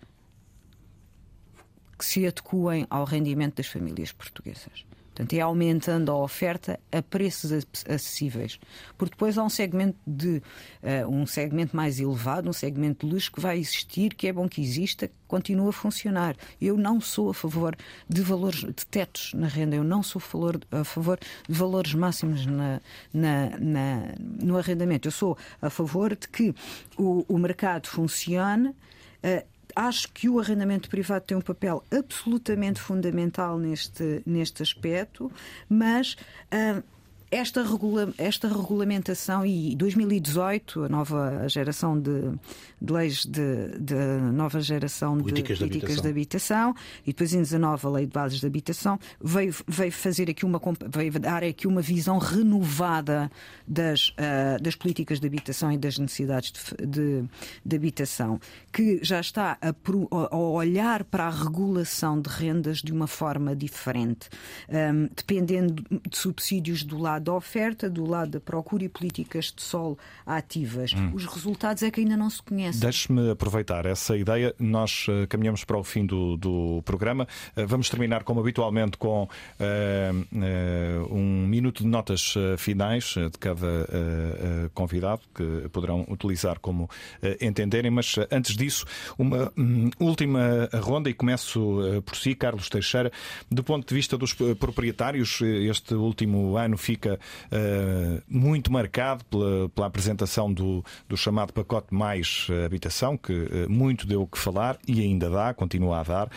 Speaker 6: que se adequem ao rendimento das famílias portuguesas. Portanto, é aumentando a oferta a preços acessíveis. Porque depois há um segmento de uh, um segmento mais elevado, um segmento de luxo que vai existir, que é bom que exista, que continua a funcionar. Eu não sou a favor de valores de tetos na renda, eu não sou a favor, de valores máximos na, na, na, no arrendamento. Eu sou a favor de que o, o mercado funcione. Uh, acho que o arrendamento privado tem um papel absolutamente fundamental neste, neste aspecto, mas. Uh, esta, regula esta regulamentação e 2018, a nova geração de, de leis de, de, nova geração
Speaker 3: políticas
Speaker 6: de políticas de habitação. de habitação, e depois em 19 a lei de bases de habitação veio, veio fazer aqui uma veio dar aqui uma visão renovada das, uh, das políticas de habitação e das necessidades de, de habitação, que já está a, a, olhar para a regulação de rendas de uma forma diferente, um, dependendo de subsídios do lado da oferta, do lado da procura e políticas de solo ativas. Hum. Os resultados é que ainda não se conhecem.
Speaker 2: Deixe-me aproveitar essa ideia. Nós uh, caminhamos para o fim do, do programa. Uh, vamos terminar, como habitualmente, com uh, um minuto de notas finais de cada convidado, que poderão utilizar como entenderem. Mas antes disso, uma um, última ronda, e começo por si, Carlos Teixeira. Do ponto de vista dos proprietários, este último ano fica uh, muito marcado pela, pela apresentação do, do, chamado pacote mais habitação, que uh, muito deu o que falar e ainda dá, continua a dar.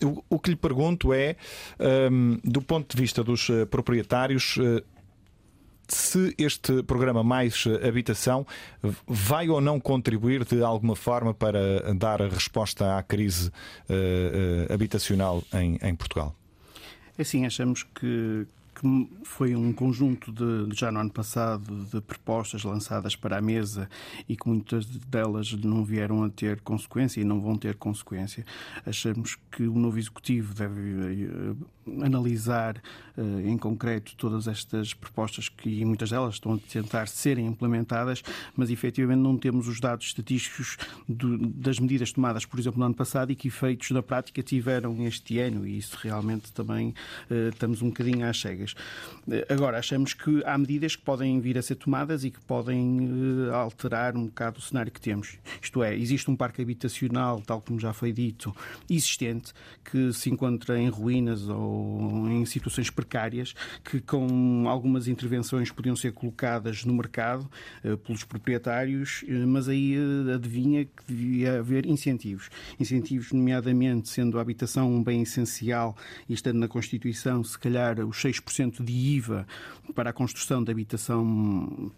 Speaker 2: Uh, o, o, que lhe pergunto é, um, do ponto de vista dos proprietários, se este programa Mais Habitação vai ou não contribuir de alguma forma para dar a resposta à crise uh, habitacional em, em Portugal?
Speaker 4: Assim, achamos que, que foi um conjunto de, já no ano passado, de propostas lançadas para a mesa e que muitas delas não vieram a ter consequência e não vão ter consequência. Achamos que o novo Executivo deve eh, analisar uh, em concreto todas estas propostas que muitas delas estão a tentar serem implementadas, mas efetivamente não temos os dados estatísticos do, das medidas tomadas, por exemplo, no ano passado e que efeitos na prática tiveram este ano e isso realmente também uh, estamos um bocadinho às cegas. Uh, agora, achamos que há medidas que podem vir a ser tomadas e que podem alterar um bocado o cenário que temos. Isto é, existe um parque habitacional, tal como já foi dito, existente, que se encontra em ruínas ou ou em situações precárias que, com algumas intervenções, podiam ser colocadas no mercado uh, pelos proprietários, uh, mas aí uh, adivinha que devia haver incentivos. Incentivos, nomeadamente, sendo a habitação um bem essencial e estando na Constituição, se calhar os 6% de IVA para a construção de habitação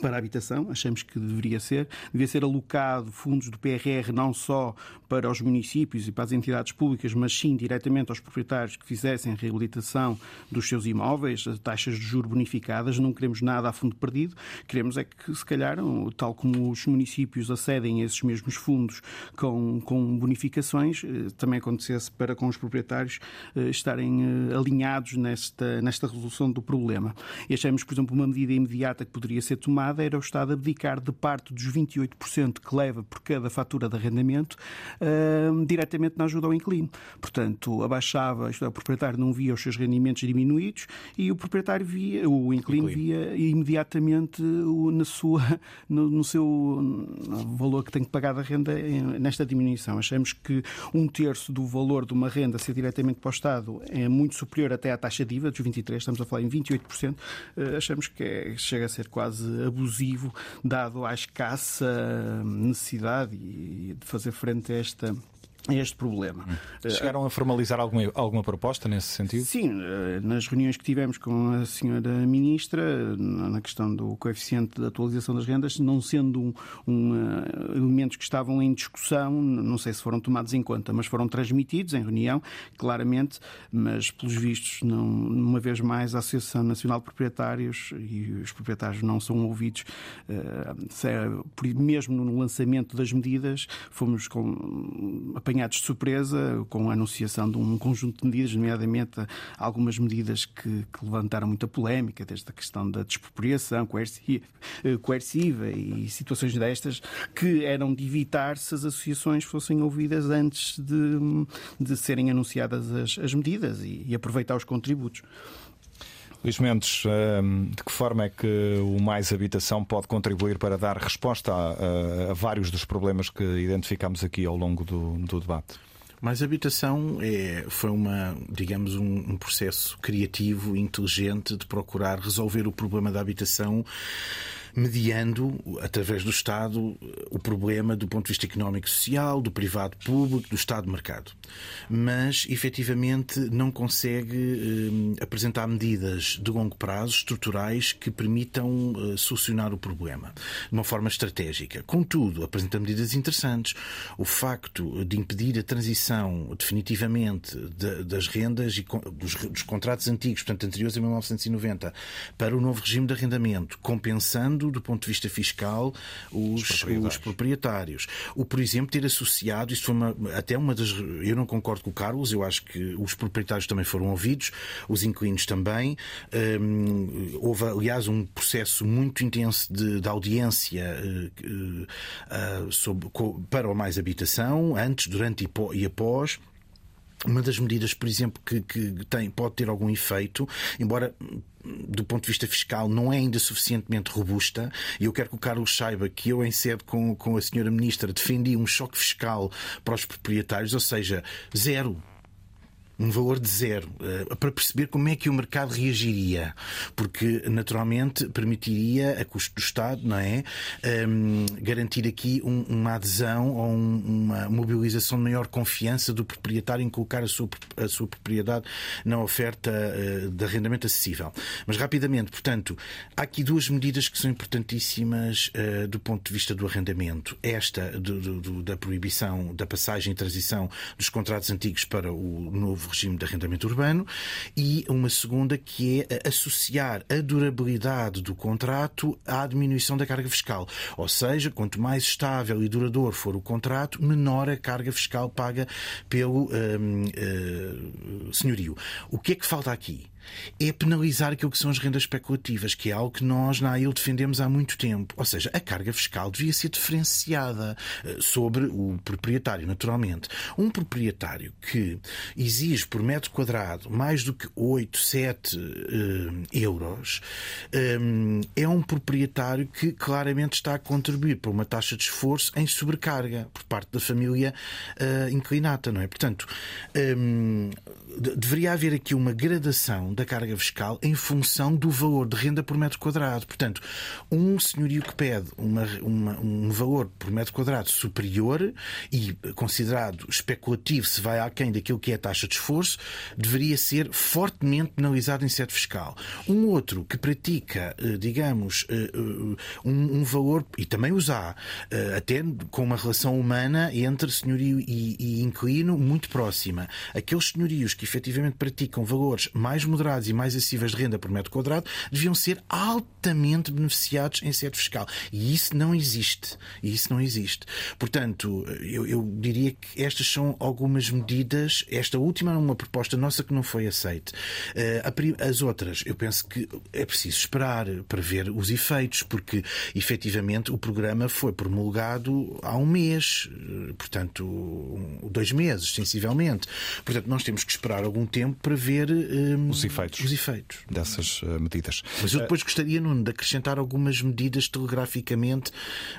Speaker 4: para a habitação, achamos que deveria ser. Devia ser alocado fundos do PRR não só para os municípios e para as entidades públicas, mas sim diretamente aos proprietários que fizessem reabilitação dos seus imóveis, taxas de juros bonificadas. Não queremos nada a fundo perdido. Queremos é que, se calhar, tal como os municípios acedem a esses mesmos fundos com, com bonificações, eh, também acontecesse para com os proprietários eh, estarem eh, alinhados nesta, nesta resolução do problema. E achamos, por exemplo, uma medida imediata que poderia ser tomada era o Estado abdicar de parte dos 28% que leva por cada fatura de arrendamento uh, diretamente na ajuda ao inquilino. Portanto, abaixava, isto é, o proprietário não via os seus rendimentos diminuídos e o proprietário via, o inquilino, via imediatamente o, na sua, no, no seu no valor que tem que pagar da renda nesta diminuição. Achamos que um terço do valor de uma renda ser diretamente para o Estado é muito superior até à taxa de IVA dos 23%, estamos a falar em 28%. Uh, achamos que é, chega a ser quase abusivo, dado a escassa necessidade de fazer frente a esta este problema.
Speaker 2: Hum. Chegaram a formalizar alguma, alguma proposta nesse sentido?
Speaker 4: Sim, eh, nas reuniões que tivemos com a senhora Ministra, na questão do coeficiente de atualização das rendas, não sendo um, um, uh, elementos que estavam em discussão, não sei se foram tomados em conta, mas foram transmitidos em reunião, claramente, mas pelos vistos, não, uma vez mais, a Associação Nacional de Proprietários e os proprietários não são ouvidos, uh, mesmo no lançamento das medidas, fomos com, apanhados apanhados de surpresa com a anunciação de um conjunto de medidas, nomeadamente algumas medidas que, que levantaram muita polémica, desde a questão da despropriação eh, coerciva e situações destas, que eram de evitar se as associações fossem ouvidas antes de, de serem anunciadas as, as medidas e, e aproveitar os contributos.
Speaker 2: Luís Mendes, ehm, de que forma é que o Mais Habitação pode contribuir para dar resposta a, a vários dos problemas que identificamos aqui ao longo do, do debate?
Speaker 3: Mais habitação é, foi uma, digamos, um, um, processo criativo, inteligente de procurar resolver o problema da habitação mediando, através do Estado, o problema do ponto de vista económico e social, do privado público, do Estado-mercado. Mas, efetivamente, não consegue eh, apresentar medidas de longo prazo, estruturais, que permitam eh, solucionar o problema de uma forma estratégica. Contudo, apresenta medidas interessantes. O facto de impedir a transição definitivamente de, das rendas e dos, dos contratos antigos, portanto, anteriores a 1990, para o novo regime de arrendamento, compensando do ponto de vista fiscal os, os, proprietários. os proprietários. O, por exemplo, ter associado, isto foi uma, até uma das. Eu não concordo com o Carlos, eu acho que os proprietários também foram ouvidos, os inquilinos também. Um, houve, aliás, um processo muito intenso de, de audiência uh, uh, sobre, para o mais habitação, antes, durante e após. Uma das medidas, por exemplo, que, que tem, pode ter algum efeito, embora do ponto de vista fiscal não é ainda suficientemente robusta e eu quero que o Carlos saiba que eu em sede com, com a senhora ministra defendi um choque fiscal para os proprietários, ou seja, zero um valor de zero, uh, para perceber como é que o mercado reagiria, porque naturalmente permitiria, a custo do Estado, não é? Um, garantir aqui um, uma adesão ou um, uma mobilização de maior confiança do proprietário em colocar a sua, a sua propriedade na oferta uh, de arrendamento acessível. Mas rapidamente, portanto, há aqui duas medidas que são importantíssimas uh, do ponto de vista do arrendamento. Esta do, do, da proibição da passagem e transição dos contratos antigos para o novo novo regime de arrendamento urbano e uma segunda que é associar a durabilidade do contrato à diminuição da carga fiscal. Ou seja, quanto mais estável e duradouro for o contrato, menor a carga fiscal paga pelo hum, hum, senhorio. O que é que falta aqui? É penalizar aquilo que são as rendas especulativas, que é algo que nós na AIL defendemos há muito tempo. Ou seja, a carga fiscal devia ser diferenciada eh, sobre o proprietário, naturalmente. Um proprietário que exige por metro quadrado mais do que 8, 7 uh, euros eh, é um proprietário que claramente está a contribuir para uma taxa de esforço em sobrecarga por parte da família uh, inclinata, não é? Portanto, deveria haver aqui uma gradação da carga fiscal em função do valor de renda por metro quadrado. Portanto, um senhorio que pede uma, uma, um valor por metro quadrado superior e considerado especulativo se vai aquém daquilo que é a taxa de esforço, deveria ser fortemente penalizado em sede fiscal. Um outro que pratica, eh, digamos, eh, eh, um, um valor, e também os há, até com uma relação humana entre senhorio e, e inquilino muito próxima. Aqueles senhorios que efetivamente praticam valores mais moderados e mais acessíveis de renda por metro quadrado deviam ser altamente beneficiados em sede fiscal. E isso não existe. E isso não existe. Portanto, eu, eu diria que estas são algumas medidas. Esta última é uma proposta nossa que não foi aceite. As outras, eu penso que é preciso esperar para ver os efeitos, porque efetivamente o programa foi promulgado há um mês, portanto, dois meses, sensivelmente. Portanto, nós temos que esperar algum tempo para ver um,
Speaker 2: os, efeitos
Speaker 3: os efeitos
Speaker 2: dessas uh, medidas.
Speaker 3: Mas eu depois gostaria, Nuno, de acrescentar algumas medidas telegraficamente,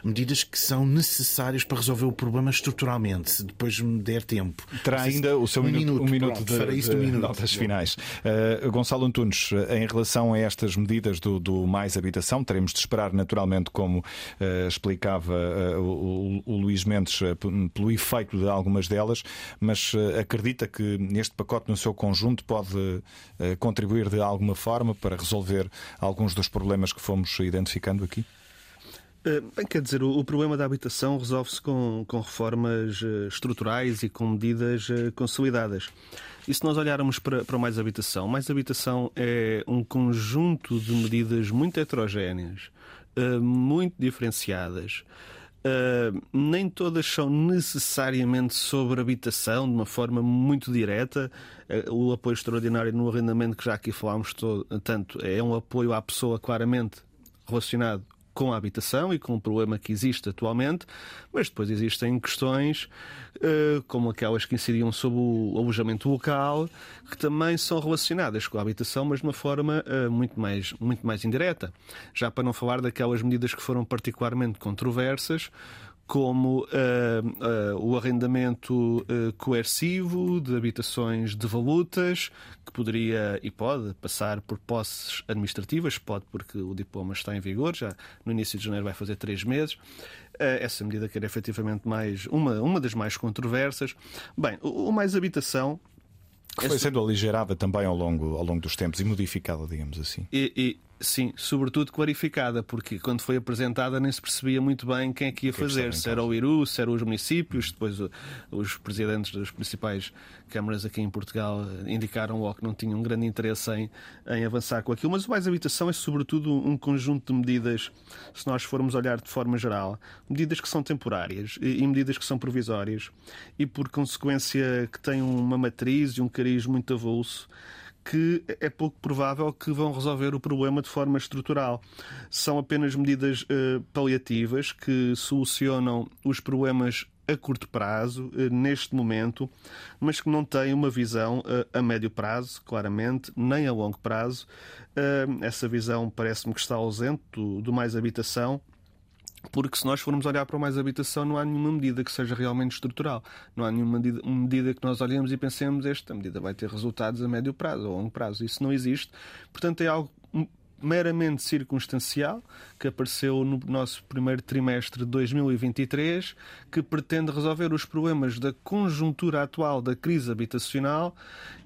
Speaker 3: medidas que são necessárias para resolver o problema estruturalmente, se depois me der tempo.
Speaker 2: Terá ainda o seu um minuto, um minuto, pronto, de, de, de minuto. notas finais. Uh, Gonçalo Antunes, em relação a estas medidas do, do Mais Habitação, teremos de esperar naturalmente, como uh, explicava o, o, Luís Mendes, pelo efeito de algumas delas, mas acredita que este pacote no seu conjunto pode contribuir de alguma forma para resolver alguns dos problemas que fomos identificando aqui?
Speaker 5: Eh, bem, quer dizer, o, problema da habitação resolve-se com, com reformas uh, estruturais e com medidas uh, consolidadas. E se nós olharmos para, para mais habitação, mais habitação é um conjunto de medidas muito heterogéneas, muito diferenciadas. Nem todas são necessariamente sobre habitação, de uma forma muito direta. o apoio extraordinário no arrendamento, que já aqui falámos todo, tanto, é um apoio à pessoa claramente relacionado com a habitação e com o problema que existe atualmente, mas depois existem questões uh, como aquelas que incidiam sobre o alojamento local, que também são relacionadas com a habitação, mas de uma forma uh, muito, mais, muito mais indireta. Já para não falar daquelas medidas que foram particularmente controversas, como uh, uh, o arrendamento uh, coercivo de habitações devolutas, que poderia e pode passar por posses administrativas, pode porque o diploma está em vigor, já no início de janeiro vai fazer três meses. essa medida que era efetivamente mais, uma, uma das mais controversas. Bem, o, o mais habitação
Speaker 2: que foi sendo aligerada também ao longo, ao longo dos tempos e modificada, digamos assim.
Speaker 5: E, sim, sobretudo clarificada, porque quando foi apresentada nem se percebia muito bem quem é que ia que fazer, se era o Iru, se eram os municípios, depois os presidentes das principais câmaras aqui em Portugal indicaram logo que não tinham um grande interesse em, em avançar com aquilo. Mas o Mais Habitação é sobretudo um conjunto de medidas, se nós formos olhar de forma geral, medidas que são temporárias e, e medidas que são provisórias e por consequência que têm uma matriz e um cariz muito avulso que é pouco provável que vão resolver o problema de forma estrutural. São apenas medidas uh, paliativas que solucionam os problemas a curto prazo, uh, neste momento, mas que não têm uma visão uh, a médio prazo, claramente, nem a longo prazo. essa visão parece-me que está ausente do mais habitação porque se nós formos olhar para mais habitação, não há nenhuma medida que seja realmente estrutural. Não há nenhuma medida, medida que nós olhemos e pensemos esta medida vai ter resultados a médio prazo ou a longo prazo. Isso não existe. Portanto, é algo meramente circunstancial que apareceu no nosso primeiro trimestre de 2023, que pretende resolver os problemas da conjuntura atual da crise habitacional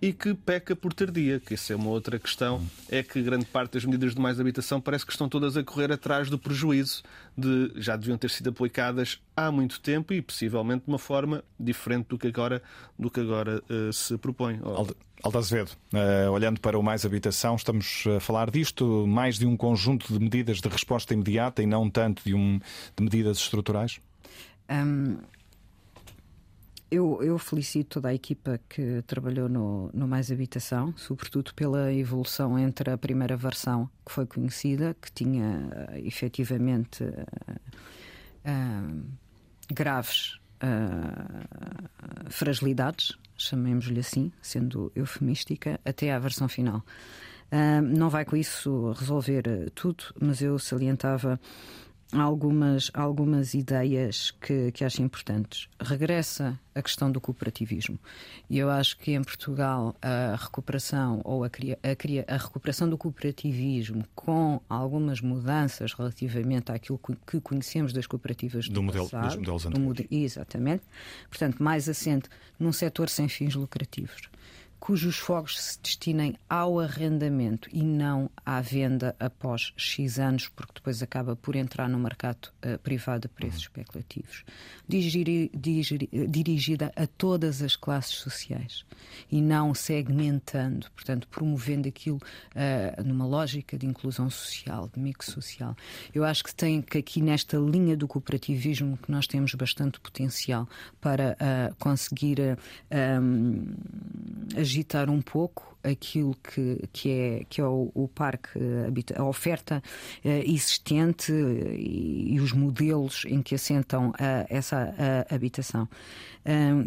Speaker 5: e que peca por tardia, que essa é uma outra questão, é que grande parte das medidas de mais habitação parece que estão todas a correr atrás do prejuízo de já deviam ter sido aplicadas há muito tempo e possivelmente de uma forma diferente do que agora, do que agora uh, se propõe.
Speaker 2: Aldo Azevedo, uh, olhando para o Mais Habitação, estamos a falar disto, mais de um conjunto de medidas de resposta imediata e não tanto de, um, de medidas estruturais? Um,
Speaker 6: eu, eu, felicito toda a equipa que trabalhou no, no, Mais Habitação, sobretudo pela evolução entre a primeira versão que foi conhecida, que tinha uh, efetivamente uh, uh, graves fragilidades chamemos-lhe assim, sendo eufemística, até à versão final. Uh, não vai com isso resolver tudo, mas eu salientava algumas, algumas ideias que, que acho importantes. Regressa a questão do cooperativismo. E eu acho que em Portugal a recuperação ou a, a, a recuperação do cooperativismo com algumas mudanças relativamente àquilo que conhecemos das cooperativas do,
Speaker 2: do modelo,
Speaker 6: passado,
Speaker 2: dos modelos anteriores.
Speaker 6: exatamente. Portanto, mais assente num setor sem fins lucrativos cujos fogos se destinem ao arrendamento e não à venda após X anos, porque depois acaba por entrar no mercado uh, privado a preços uhum. especulativos. Digiri, digiri, dirigida a todas as classes sociais e não segmentando, portanto, promovendo aquilo uh, numa lógica de inclusão social, de mix social. Eu acho que tem que aqui nesta linha do cooperativismo que nós temos bastante potencial para uh, conseguir um, agitar um pouco aquilo que, que é, que é o, o parque, a oferta eh, existente e, e, os modelos em que assentam a, essa a habitação.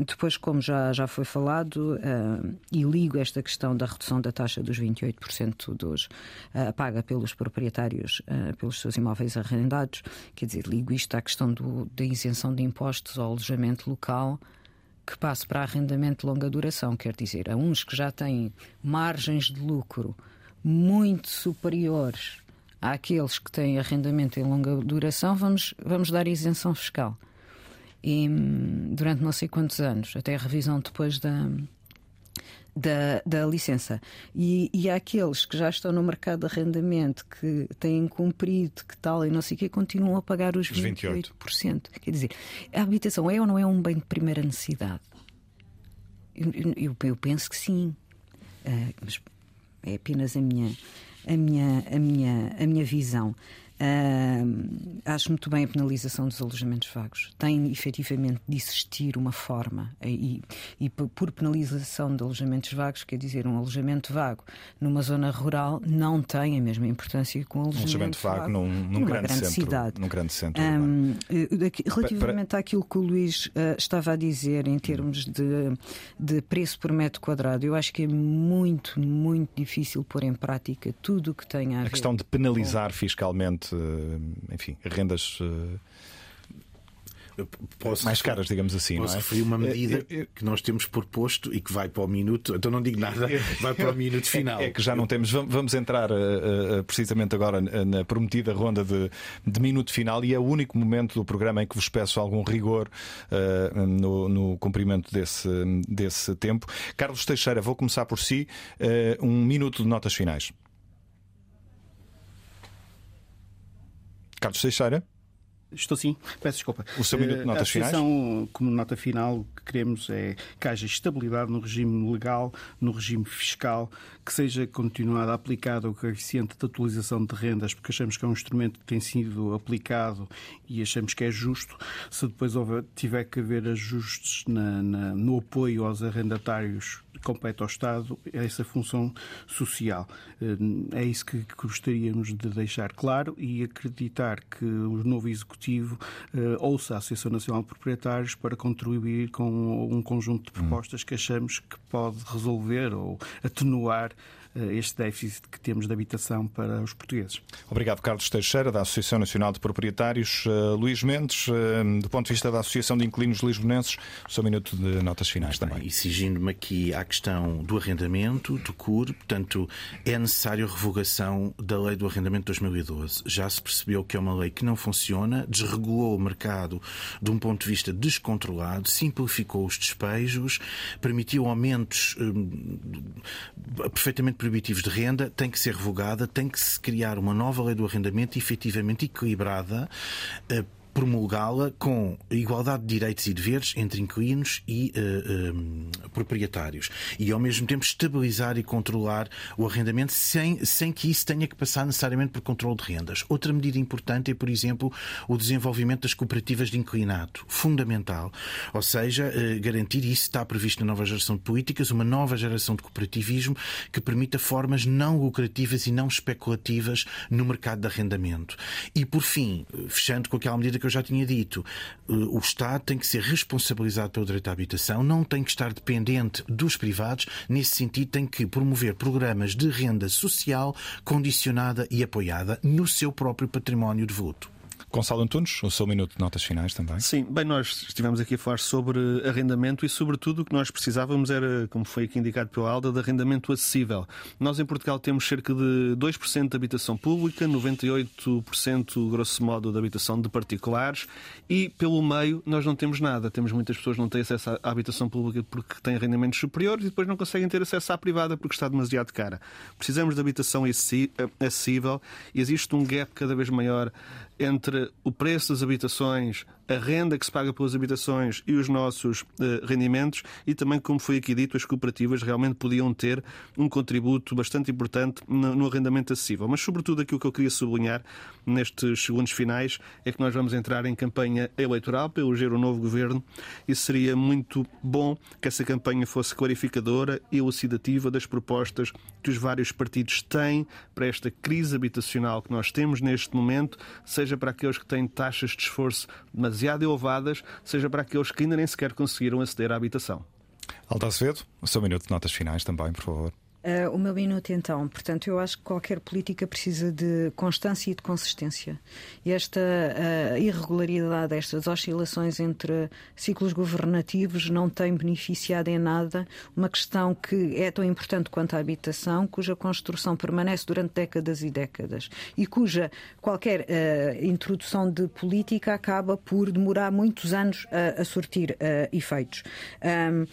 Speaker 6: Depois, como já, já foi falado, e ligo esta questão da redução da taxa dos 28% dos, paga pelos proprietários pelos seus imóveis arrendados, quer dizer, ligo isto à questão do, da isenção de impostos ao alojamento local que passe para arrendamento de longa duração, quer dizer, a uns que já têm margens de lucro muito superiores àqueles que têm arrendamento em longa duração, vamos, vamos dar isenção fiscal. E hum, durante não sei quantos anos, até a revisão depois da, da, da licença. E, e há aqueles que já estão no mercado de arrendamento, que têm cumprido, que tal, e não sei o que, continuam a pagar os 28%. 28%. Quer dizer, a habitação é ou não é um bem de primeira necessidade? Eu, eu, eu penso que sim. Uh, mas é apenas a minha, a minha, a minha, a minha visão. Uh, acho muito bem a penalização dos alojamentos vagos. Tem efetivamente de existir uma forma, e, e por penalização de alojamentos vagos, quer dizer, um alojamento vago numa zona rural não tem a mesma importância que um alojamento, um alojamento vago, vago num, num grande, grande, centro, cidade.
Speaker 2: Num grande centro. Um,
Speaker 6: relativamente para... àquilo que o Luís uh, estava a dizer em termos de, de preço por metro quadrado, eu acho que é muito, muito difícil pôr em prática tudo o que tenha a, a ver.
Speaker 2: A questão de penalizar com... fiscalmente eh, enfim, rendas eh, Posso mais caras, digamos assim.
Speaker 3: Posso
Speaker 2: não é?
Speaker 3: referir uma medida eu, eu, que nós temos proposto e que vai para o minuto, então não digo nada, vai para o minuto final.
Speaker 2: É, é que já não temos. Vamos entrar uh, precisamente agora na prometida ronda de, de, minuto final e é o único momento do programa em que vos peço algum rigor uh, no, no, cumprimento desse, desse tempo. Carlos Teixeira, vou começar por si. um minuto de notas finais. Carlos Teixeira.
Speaker 4: Estou sim, peço desculpa.
Speaker 2: O seu minuto de notas finais?
Speaker 4: como nota final, o que queremos é que haja estabilidade no regime legal, no regime fiscal, que seja continuado aplicado o coeficiente de atualização de rendas, porque achamos que é um instrumento que tem sido aplicado e achamos que é justo. Se depois houver, tiver que haver ajustes na, na, no apoio aos arrendatários compete ao Estado essa função social. Eh, é isso que gostaríamos de deixar claro e acreditar que o novo Executivo eh, ouça a Associação Nacional de Proprietários para contribuir com um conjunto de propostas que achamos que pode resolver ou atenuar este déficit que temos de habitação para os portugueses.
Speaker 2: Obrigado, Carlos Teixeira, da Associação Nacional de Proprietários. Uh, Luís Mendes, uh, do ponto de vista da Associação de Inquilinos Lisbonenses, o seu minuto de notas finais
Speaker 3: Bem,
Speaker 2: também.
Speaker 3: Exigindo-me aqui à questão do arrendamento, do CUR, portanto, é necessário a revogação da Lei do Arrendamento de 2012. Já se percebeu que é uma lei que não funciona, desregulou o mercado de um ponto de vista descontrolado, simplificou os despejos, permitiu aumentos hum, perfeitamente proibitivos de renda tem que ser revogada, tem que se criar uma nova lei do arrendamento efetivamente equilibrada eh, promulgá-la com igualdade de direitos e deveres entre inquilinos e uh, proprietários e ao mesmo tempo estabilizar e controlar o arrendamento sem, sem que isso tenha que passar necessariamente por controle de rendas. Outra medida importante é, por exemplo, o desenvolvimento das cooperativas de inquilinato, fundamental. Ou seja, uh, garantir, isso está previsto na nova geração de políticas, uma nova geração de cooperativismo que permita formas não lucrativas e não especulativas no mercado de arrendamento. E, por fim, fechando com aquela medida que eu já tinha dito, eh, o Estado tem que ser responsabilizado pelo direito à habitação, não tem que estar dependente dos privados. Nesse sentido, tem que promover programas de renda social condicionada e apoiada no seu próprio património devoluto.
Speaker 2: Gonçalo Antunes, o seu minuto de notas finais também.
Speaker 5: Sim, bem, nós estivemos aqui a falar sobre arrendamento e, sobretudo, o que nós precisávamos era, como foi aqui indicado pela Alda, de arrendamento acessível. Nós em Portugal temos cerca de 2% de habitação pública, 98% grosso modo de habitação de particulares e pelo meio nós não temos nada. Temos muitas pessoas que não têm acesso à habitação pública porque têm rendimentos superiores e depois não conseguem ter acesso à privada porque está demasiado cara. Precisamos de habitação acessível e existe um gap cada vez maior entre o preço das habitações, a renda que se paga pelas habitações e os nossos uh, rendimentos, e também, como foi aqui dito, as cooperativas realmente podiam ter um contributo bastante importante no, arrendamento acessível. Mas, sobretudo, aquilo que eu queria sublinhar nestes segundos finais é que nós vamos entrar em campanha eleitoral para eleger um novo governo e seria muito bom que essa campanha fosse clarificadora e elucidativa das propostas que os vários partidos têm para esta crise habitacional que nós temos neste momento, seja para aqueles que têm taxas de esforço demasiado elevadas, seja para aqueles que ainda nem sequer conseguiram aceder à habitação.
Speaker 2: Alta Acevedo, o seu minuto de notas finais também, por favor.
Speaker 6: Uh, o meu minuto, então. Portanto, eu acho que qualquer política precisa de constância e de consistência. E esta uh, irregularidade, estas oscilações entre ciclos governativos não tem beneficiado em nada uma questão que é tão importante quanto a habitação, cuja construção permanece durante décadas e décadas e cuja qualquer uh, introdução de política acaba por demorar muitos anos a, a sortir efeitos. Um,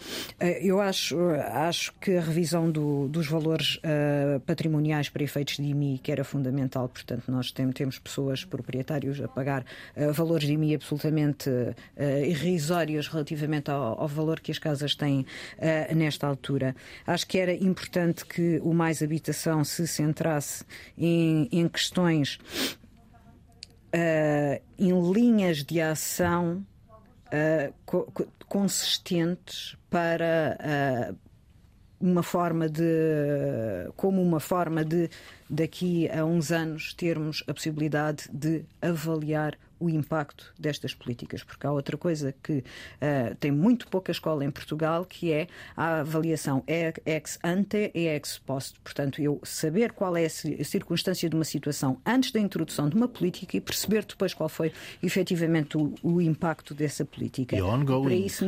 Speaker 6: eu acho, acho que a revisão do, do dos valores uh, patrimoniais para efeitos de IMI, que era fundamental. Portanto, nós tem, temos pessoas, proprietários, a pagar uh, valores de IMI absolutamente uh, irrisórios relativamente ao, ao, valor que as casas têm nesta altura. Acho que era importante que o Mais Habitação se centrasse em, em questões, em linhas de ação. Co consistentes para uma forma de como uma forma de daqui a uns anos termos a possibilidade de avaliar o impacto destas políticas, porque há outra coisa que uh, tem muito pouca escola em Portugal, que é a avaliação ex ante e ex post. Portanto, eu saber qual é a circunstância de uma situação antes da introdução de uma política e perceber depois qual foi efetivamente o, o impacto dessa política.
Speaker 3: E ongoing.
Speaker 6: Para isso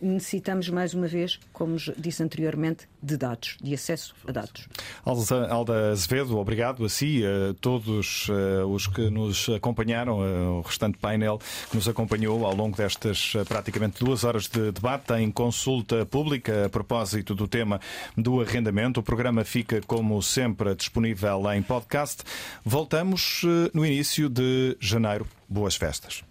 Speaker 6: necessitamos, mais uma vez, como disse anteriormente, de dados, de acesso a dados.
Speaker 2: Alda Azevedo, obrigado a si, a todos uh, os que nos acompanharam, o restante painel que nos acompanhou ao longo destas uh, praticamente duas horas de debate em consulta pública a propósito do tema do arrendamento. O programa fica, como sempre, disponível em podcast. Voltamos no início de janeiro. Boas festas.